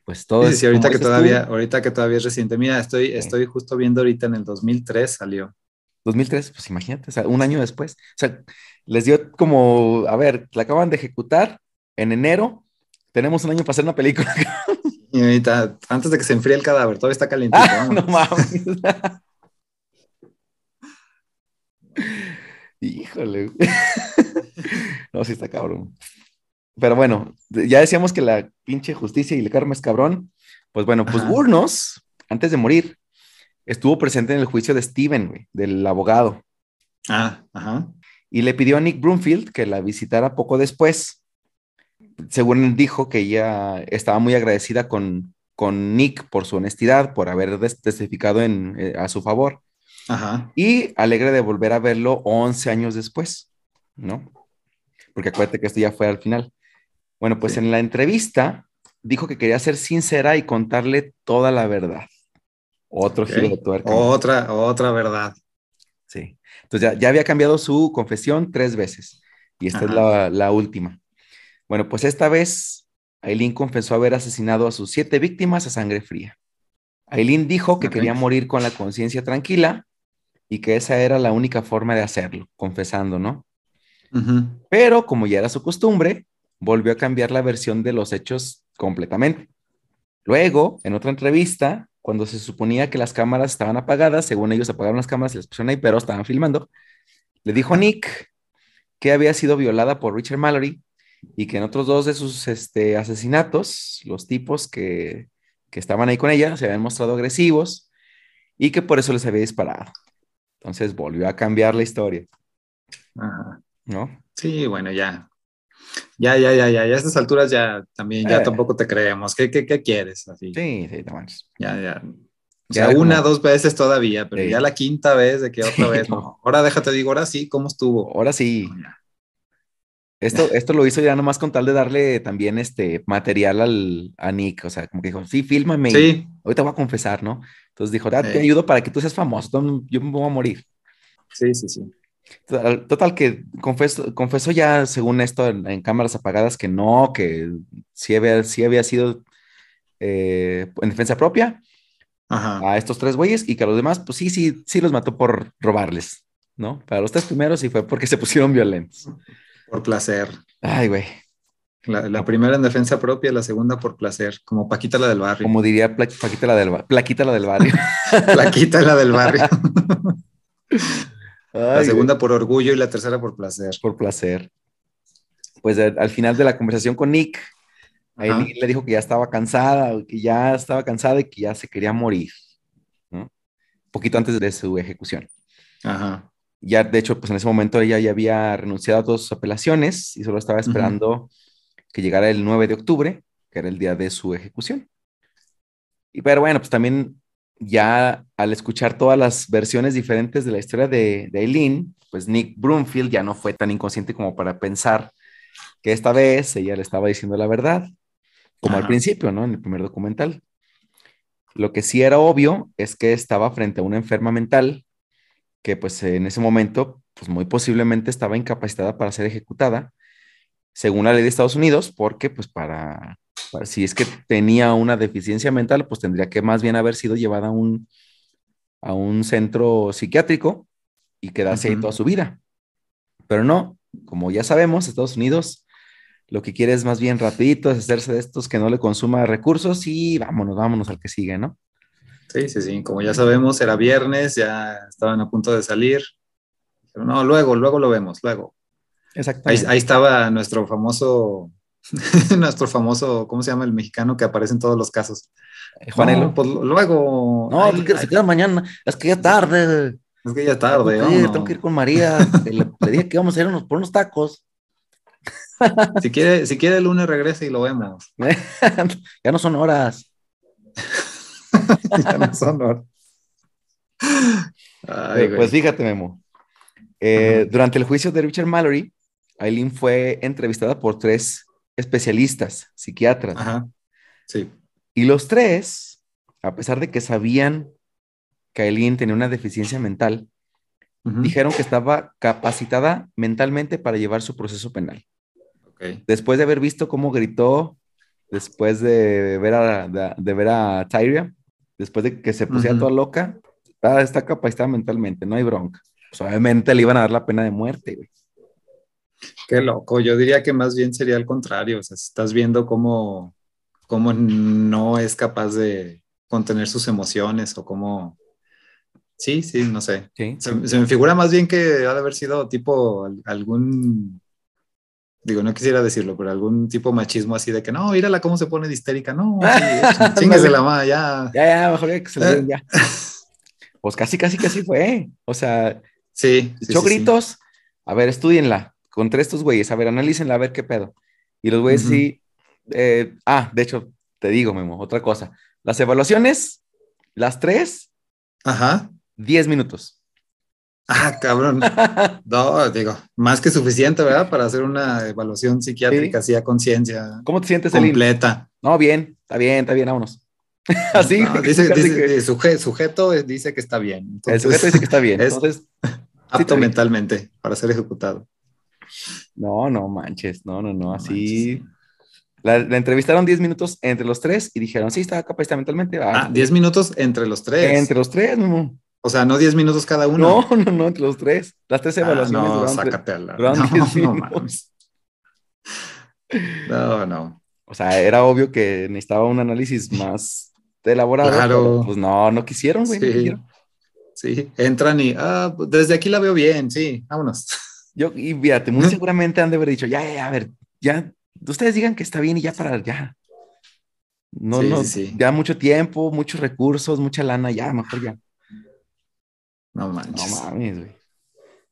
pues todo Sí, sí, ahorita que tú, todavía, ahorita que todavía es reciente. Mira, estoy, estoy justo viendo ahorita en el 2003 salió. 2003, pues imagínate, o sea, un año después. O sea, les dio como, a ver, la acaban de ejecutar en enero, tenemos un año para hacer una película. Y ahorita, antes de que se enfríe el cadáver, todavía está calientito. Ah, no mames. Híjole. No, sí está cabrón. Pero bueno, ya decíamos que la pinche justicia y el karma es cabrón. Pues bueno, pues Ajá. Burnos, antes de morir, estuvo presente en el juicio de Steven, güey, del abogado. Ah, ajá. y le pidió a Nick Broomfield que la visitara poco después. Según él dijo que ella estaba muy agradecida con, con Nick por su honestidad, por haber testificado en, eh, a su favor, Ajá. y alegre de volver a verlo 11 años después, ¿no? Porque acuérdate que esto ya fue al final. Bueno, pues Sí. en la entrevista dijo que quería ser sincera y contarle toda la verdad. Otro giro de tuerca. Otra, otra verdad. Sí. Entonces ya, ya había cambiado su confesión tres veces y esta es la, la última. Bueno, pues esta vez Aileen confesó haber asesinado a sus siete víctimas a sangre fría. Aileen dijo que quería morir con la conciencia tranquila y que esa era la única forma de hacerlo, confesando, ¿no? Pero como ya era su costumbre, volvió a cambiar la versión de los hechos completamente. Luego, en otra entrevista, cuando se suponía que las cámaras estaban apagadas, según ellos apagaron las cámaras y las pusieron ahí, pero estaban filmando, le dijo a Nick que había sido violada por Richard Mallory y que en otros dos de sus este, asesinatos, los tipos que, que estaban ahí con ella se habían mostrado agresivos y que por eso les había disparado. Entonces volvió a cambiar la historia, Ajá. ¿no? Sí, bueno, ya. Ya, ya, ya, ya. Ya a estas alturas ya también, ya Eh. tampoco te creemos. ¿Qué, qué, qué quieres? Así. Sí, sí, no manches. Ya, ya. O sea, una, como- dos veces todavía, pero Sí. ya la quinta vez de que otra vez, no. Ahora déjate, digo, ahora sí, ¿cómo estuvo? Ahora sí, esto, esto lo hizo ya nomás con tal de darle también este material al, a Nick, o sea, como que dijo, sí, fílmame, Sí, ahorita voy a confesar, ¿no? Entonces dijo, te ayudo para que tú seas famoso, yo me voy a morir. sí, sí, sí. Total, total que confesó, confesó ya, según esto, en, en cámaras apagadas, que no, que sí había, sí había sido eh, en defensa propia Ajá. a estos tres güeyes y que a los demás, pues sí, sí, sí los mató por robarles, ¿no? Para los tres primeros sí fue porque se pusieron violentos. Por placer. Ay, güey. La, la primera en defensa propia, la segunda por placer, como Paquita la del barrio. Como diría Pla- Paquita la del, ba- Plaquita la del barrio. Plaquita la del barrio. la segunda por orgullo y la tercera por placer. por placer. Pues al, al final de la conversación con Nick, Ajá. Aileen le dijo que ya estaba cansada, que ya estaba cansada y que ya se quería morir, ¿no? Poquito antes de su ejecución. Ajá. Ya, de hecho, pues en ese momento ella ya había renunciado a todas sus apelaciones y solo estaba esperando que llegara el 9 de octubre, que era el día de su ejecución. Y pero bueno, pues también ya al escuchar todas las versiones diferentes de la historia de, de Aileen, pues Nick Broomfield ya no fue tan inconsciente como para pensar que esta vez ella le estaba diciendo la verdad, como al principio, ¿no? En el primer documental. Lo que sí era obvio es que estaba frente a una enferma mental que pues en ese momento, pues muy posiblemente estaba incapacitada para ser ejecutada, según la ley de Estados Unidos, porque pues para, para- si es que tenía una deficiencia mental, pues tendría que más bien haber sido llevada a un, a un centro psiquiátrico y quedarse ahí Ujú. toda su vida. Pero no, como ya sabemos, Estados Unidos lo que quiere es más bien rapidito deshacerse de estos que no le consuma recursos y vámonos, vámonos al que sigue, ¿no? Sí, sí, sí. Como ya sabemos, era viernes, ya estaban a punto de salir. Pero no, luego, luego lo vemos, luego. Exactamente. ahí estaba nuestro famoso, nuestro famoso, ¿cómo se llama el mexicano que aparece en todos los casos? Eh, Juanelo. No, pues luego. No, Ay, que ay, se queda mañana, es que ya tarde. es que ya tarde, tengo, ir, tengo que ir con María. Le, le dije que íbamos a ir unos, por unos tacos. Si quiere, si quiere el lunes regresa y lo vemos. ya no son horas. Ya no son horas. Ay, pues fíjate, Memo. Eh, durante el juicio de Richard Mallory, Aileen fue entrevistada por tres especialistas, psiquiatras. Ajá. Sí. Y los tres, a pesar de que sabían que Aileen tenía una deficiencia mental, dijeron que estaba capacitada mentalmente para llevar su proceso penal. Ok. Después de haber visto cómo gritó, después de ver a, de, de ver a Tyria, después de que se pusiera Ujú. toda loca, está, está capacitada mentalmente, no hay bronca. Pues obviamente le iban a dar la pena de muerte, güey. Qué loco. Yo diría que más bien sería al contrario. O sea, estás viendo cómo, cómo no es capaz de contener sus emociones o cómo. Sí, sí, no sé. Sí. Se, se me figura más bien que ha de haber sido tipo al- algún. Digo, no quisiera decirlo, pero algún tipo machismo así de que no, mírala cómo se pone de histérica. No, sí, chinguese la madre, ya. Ya, ya, mejor que se den ya. Pues casi, casi, casi fue. O sea, Sí, sí, echó sí. gritos. A ver, estudienla. Contra estos güeyes. A ver, analícenla, a ver qué pedo. Y los güeyes sí. eh, ah, de hecho, te digo, Memo, otra cosa. Las evaluaciones, las tres, Ajá. 10 minutos. Ah, cabrón. No, digo, más que suficiente, ¿verdad? Para hacer una evaluación psiquiátrica así a conciencia ¿Cómo te sientes, Elin? completa. No, bien, está bien, está bien, vámonos. Así. No, dice, casi dice- que eh, suje- sujeto eh, dice que está bien. el Entonces, sujeto dice que está bien. es Entonces, apto está bien. mentalmente para ser ejecutado. No, no manches, no, no, no, No así. manches. La, la entrevistaron 10 minutos entre los tres y dijeron, sí, está capacitada mentalmente. va". Ah, 10 minutos entre los tres. Entre los tres, Memo. O sea, no 10 minutos cada uno. No, no, no, entre los tres. Las tres Ah, evaluaciones no, duraron tres- sácate a la. duraron No, 10 no. No, no. O sea, era obvio que necesitaba un análisis más elaborado. Claro. pues no, no quisieron, güey. no Sí. quisieron. Sí, entran y, ah, desde aquí la veo bien, sí, vámonos. Yo, y fíjate, muy seguramente han de haber dicho, ya, ya, a ver, ya, ustedes digan que está bien y ya para, ya. No, Sí, no, sí, sí. ya mucho tiempo, muchos recursos, mucha lana, ya, mejor ya. No No manches. mames, güey.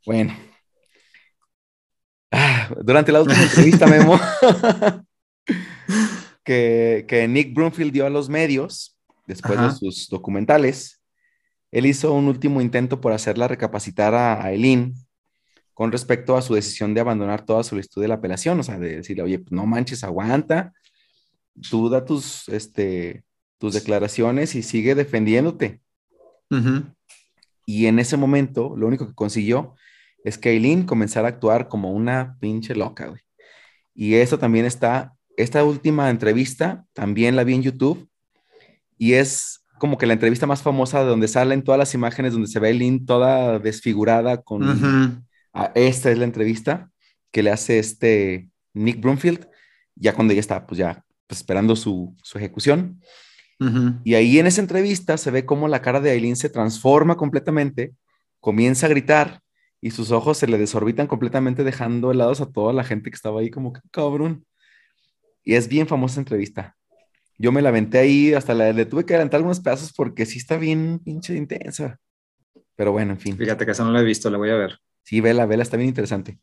Bueno. Ah, durante la última entrevista, Memo, que, que Nick Broomfield dio a los medios, después de sus documentales, él hizo un último intento por hacerla recapacitar a, a Eileen con respecto a su decisión de abandonar toda solicitud de la apelación, o sea, de decirle, oye, pues no manches, aguanta, tú da tus, este, tus declaraciones y sigue defendiéndote. Y en ese momento, lo único que consiguió es que Aileen comenzara a actuar como una pinche loca, güey. Y eso también está, esta última entrevista también la vi en YouTube y es como que la entrevista más famosa de donde salen todas las imágenes donde se ve a Aileen toda desfigurada con... esta es la entrevista que le hace este Nick Broomfield, ya cuando ella está, pues ya, pues, esperando su, su ejecución. Y ahí en esa entrevista se ve cómo la cara de Aileen se transforma completamente, comienza a gritar y sus ojos se le desorbitan completamente, dejando helados a toda la gente que estaba ahí, como que cabrón. Y es bien famosa esa entrevista. Yo me la aventé ahí, hasta la, le tuve que adelantar algunos pedazos porque sí está bien pinche intensa. Pero bueno, en fin. Fíjate que eso no lo he visto, la voy a ver. Sí, vela, vela, está bien interesante.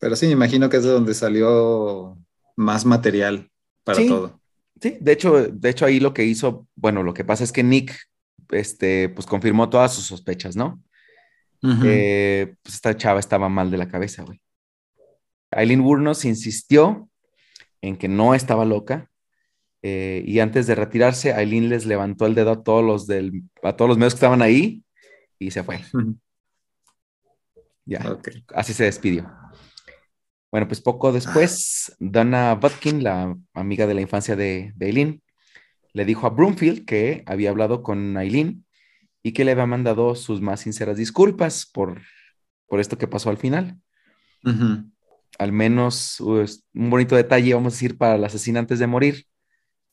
Pero sí, me imagino que es de donde salió más material para Sí. todo. Sí, de hecho, de hecho ahí lo que hizo, bueno, lo que pasa es que Nick, este, pues confirmó todas sus sospechas, ¿no? Eh, pues esta chava estaba mal de la cabeza, güey. Aileen Burnos insistió en que no estaba loca eh, y antes de retirarse, Aileen les levantó el dedo a todos los del, a todos los medios que estaban ahí y se fue. Ujú. Ya, así se despidió. Bueno, pues poco después, Donna Butkin, la amiga de la infancia de, de Aileen, le dijo a Broomfield que había hablado con Aileen y que le había mandado sus más sinceras disculpas por, por esto que pasó al final. Al menos pues, un bonito detalle, vamos a decir, para la asesina antes de morir,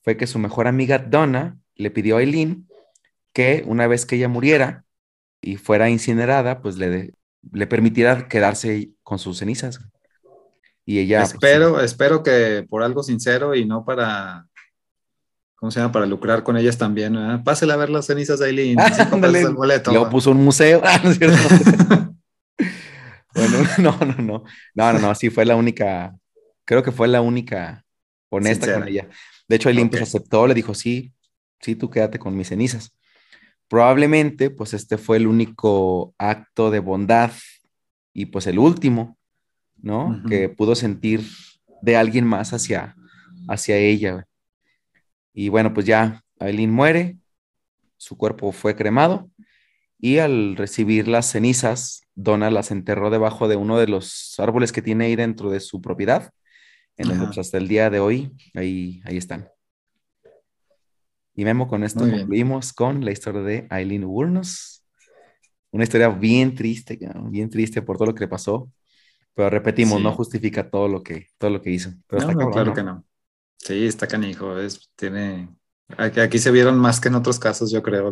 fue que su mejor amiga Donna le pidió a Eileen que una vez que ella muriera y fuera incinerada, pues le, le permitiera quedarse con sus cenizas. Y ella... Pues, espero, espero que por algo sincero y no para ¿cómo se llama? Para lucrar con ellas también. ¿verdad? Pásele a ver las cenizas de Aileen. Luego puso un museo. Ah, ¿no es cierto? bueno, no, no, no. No, no, no. Sí, fue la única. Creo que fue la única honesta con ella. De hecho, Aileen pues, aceptó, le dijo, sí, sí, tú quédate con mis cenizas. Probablemente, pues este fue el único acto de bondad y pues el último, ¿no? Que pudo sentir de alguien más hacia, hacia ella. Y bueno, pues ya Aileen muere, su cuerpo fue cremado y al recibir las cenizas, Donna las enterró debajo de uno de los árboles que tiene ahí dentro de su propiedad, en donde pues, hasta el día de hoy ahí, ahí están. Y Memo, con esto concluimos con la historia de Aileen Wurnos. Una historia bien triste, bien triste por todo lo que le pasó. Pero repetimos, no justifica todo lo que, todo lo que hizo. Pero no, claro que no. Sí, está canijo. Es, tiene, aquí, aquí, se vieron más que en otros casos, yo creo.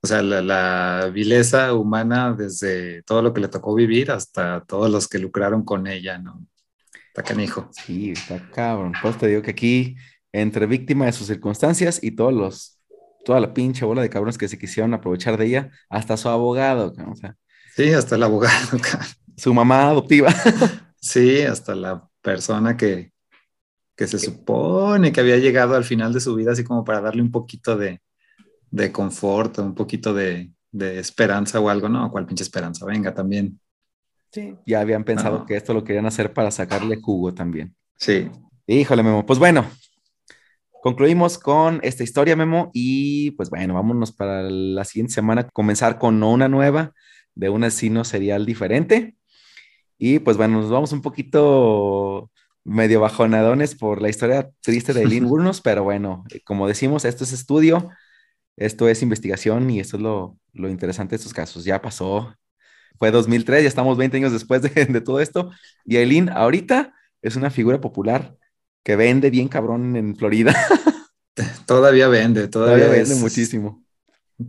o sea, la, vileza humana desde todo lo que le tocó vivir hasta todos los que lucraron con ella, ¿no? Está canijo. Sí, está cabrón. Pues te digo que aquí, entre víctima de sus circunstancias y todos los, toda la pinche bola de cabrones que se quisieron aprovechar de ella, hasta su abogado, o sea. Sí, hasta el abogado. Su mamá adoptiva. Sí, hasta la persona que, que se supone que había llegado al final de su vida, así como para darle un poquito de, de confort, un poquito de, de, esperanza o algo, ¿no? ¿Cuál pinche esperanza? Venga, también. Sí, ya habían pensado que esto lo querían hacer para sacarle jugo también. Sí. Híjole, Memo. Pues bueno, concluimos con esta historia, Memo, y pues bueno, vámonos para la siguiente semana, comenzar con una nueva de un asesino serial diferente. Y pues bueno, nos vamos un poquito medio bajonadones por la historia triste de Eileen Wurnos, pero bueno, como decimos, esto es estudio, esto es investigación y esto es lo, lo interesante de estos casos. Ya pasó, fue 2003, ya estamos 20 años después de, de todo esto, y Eileen ahorita es una figura popular que vende bien cabrón en Florida. Todavía vende, todavía, vende muchísimo.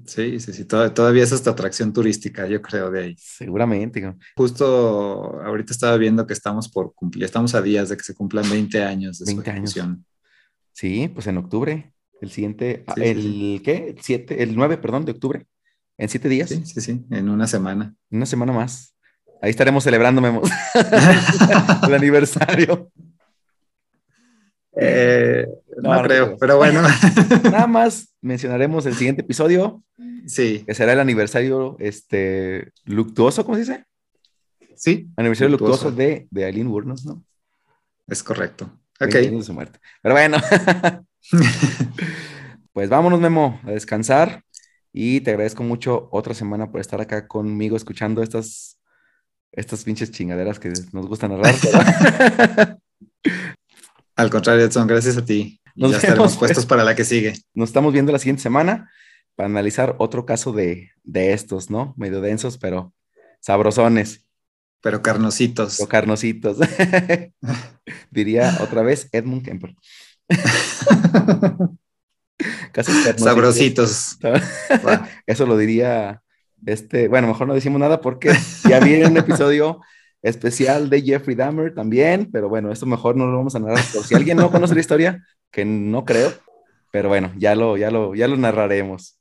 Sí, sí, sí, todavía, es hasta atracción turística, yo creo, de ahí. Seguramente. Justo ahorita estaba viendo que estamos por cumplir, estamos a días de que se cumplan 20 años de 20 Años. Sí, pues en octubre, el siguiente, ah, el, ¿qué? El 7, el 9, perdón, de octubre, en siete días. Sí, sí, sí, en una semana. Una semana más. Ahí estaremos celebrando, el aniversario. Eh, no, creo, pero bueno. Nada más mencionaremos el siguiente episodio. Sí. Que será el aniversario este, luctuoso, ¿cómo se dice? Sí. Aniversario luctuoso, de, de Aileen Wurnos, ¿no? Es correcto. Ok. su muerte. Pero bueno. pues vámonos, Memo, a descansar. Y te agradezco mucho otra semana por estar acá conmigo escuchando estas, estas pinches chingaderas que nos gustan narrar. Al contrario, Edson, gracias a ti. Nos ya estaremos pues. puestos para la que sigue. Nos estamos viendo la siguiente semana para analizar otro caso de, de estos, ¿no? Medio densos, pero sabrosones. Pero carnositos. O carnositos. Diría otra vez Edmund Kemper. Casi Sabrositos. Eso lo diría este, bueno, mejor no decimos nada porque ya viene un episodio especial de Jeffrey Dahmer también, pero bueno, esto mejor no lo vamos a narrar. Por si alguien no conoce la historia, que no creo, pero bueno, ya lo, ya lo, ya lo narraremos.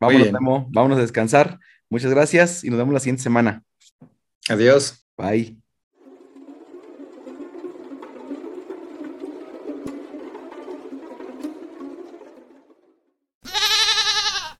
Vámonos, vámonos a descansar. Muchas gracias y nos vemos la siguiente semana. Adiós. Bye.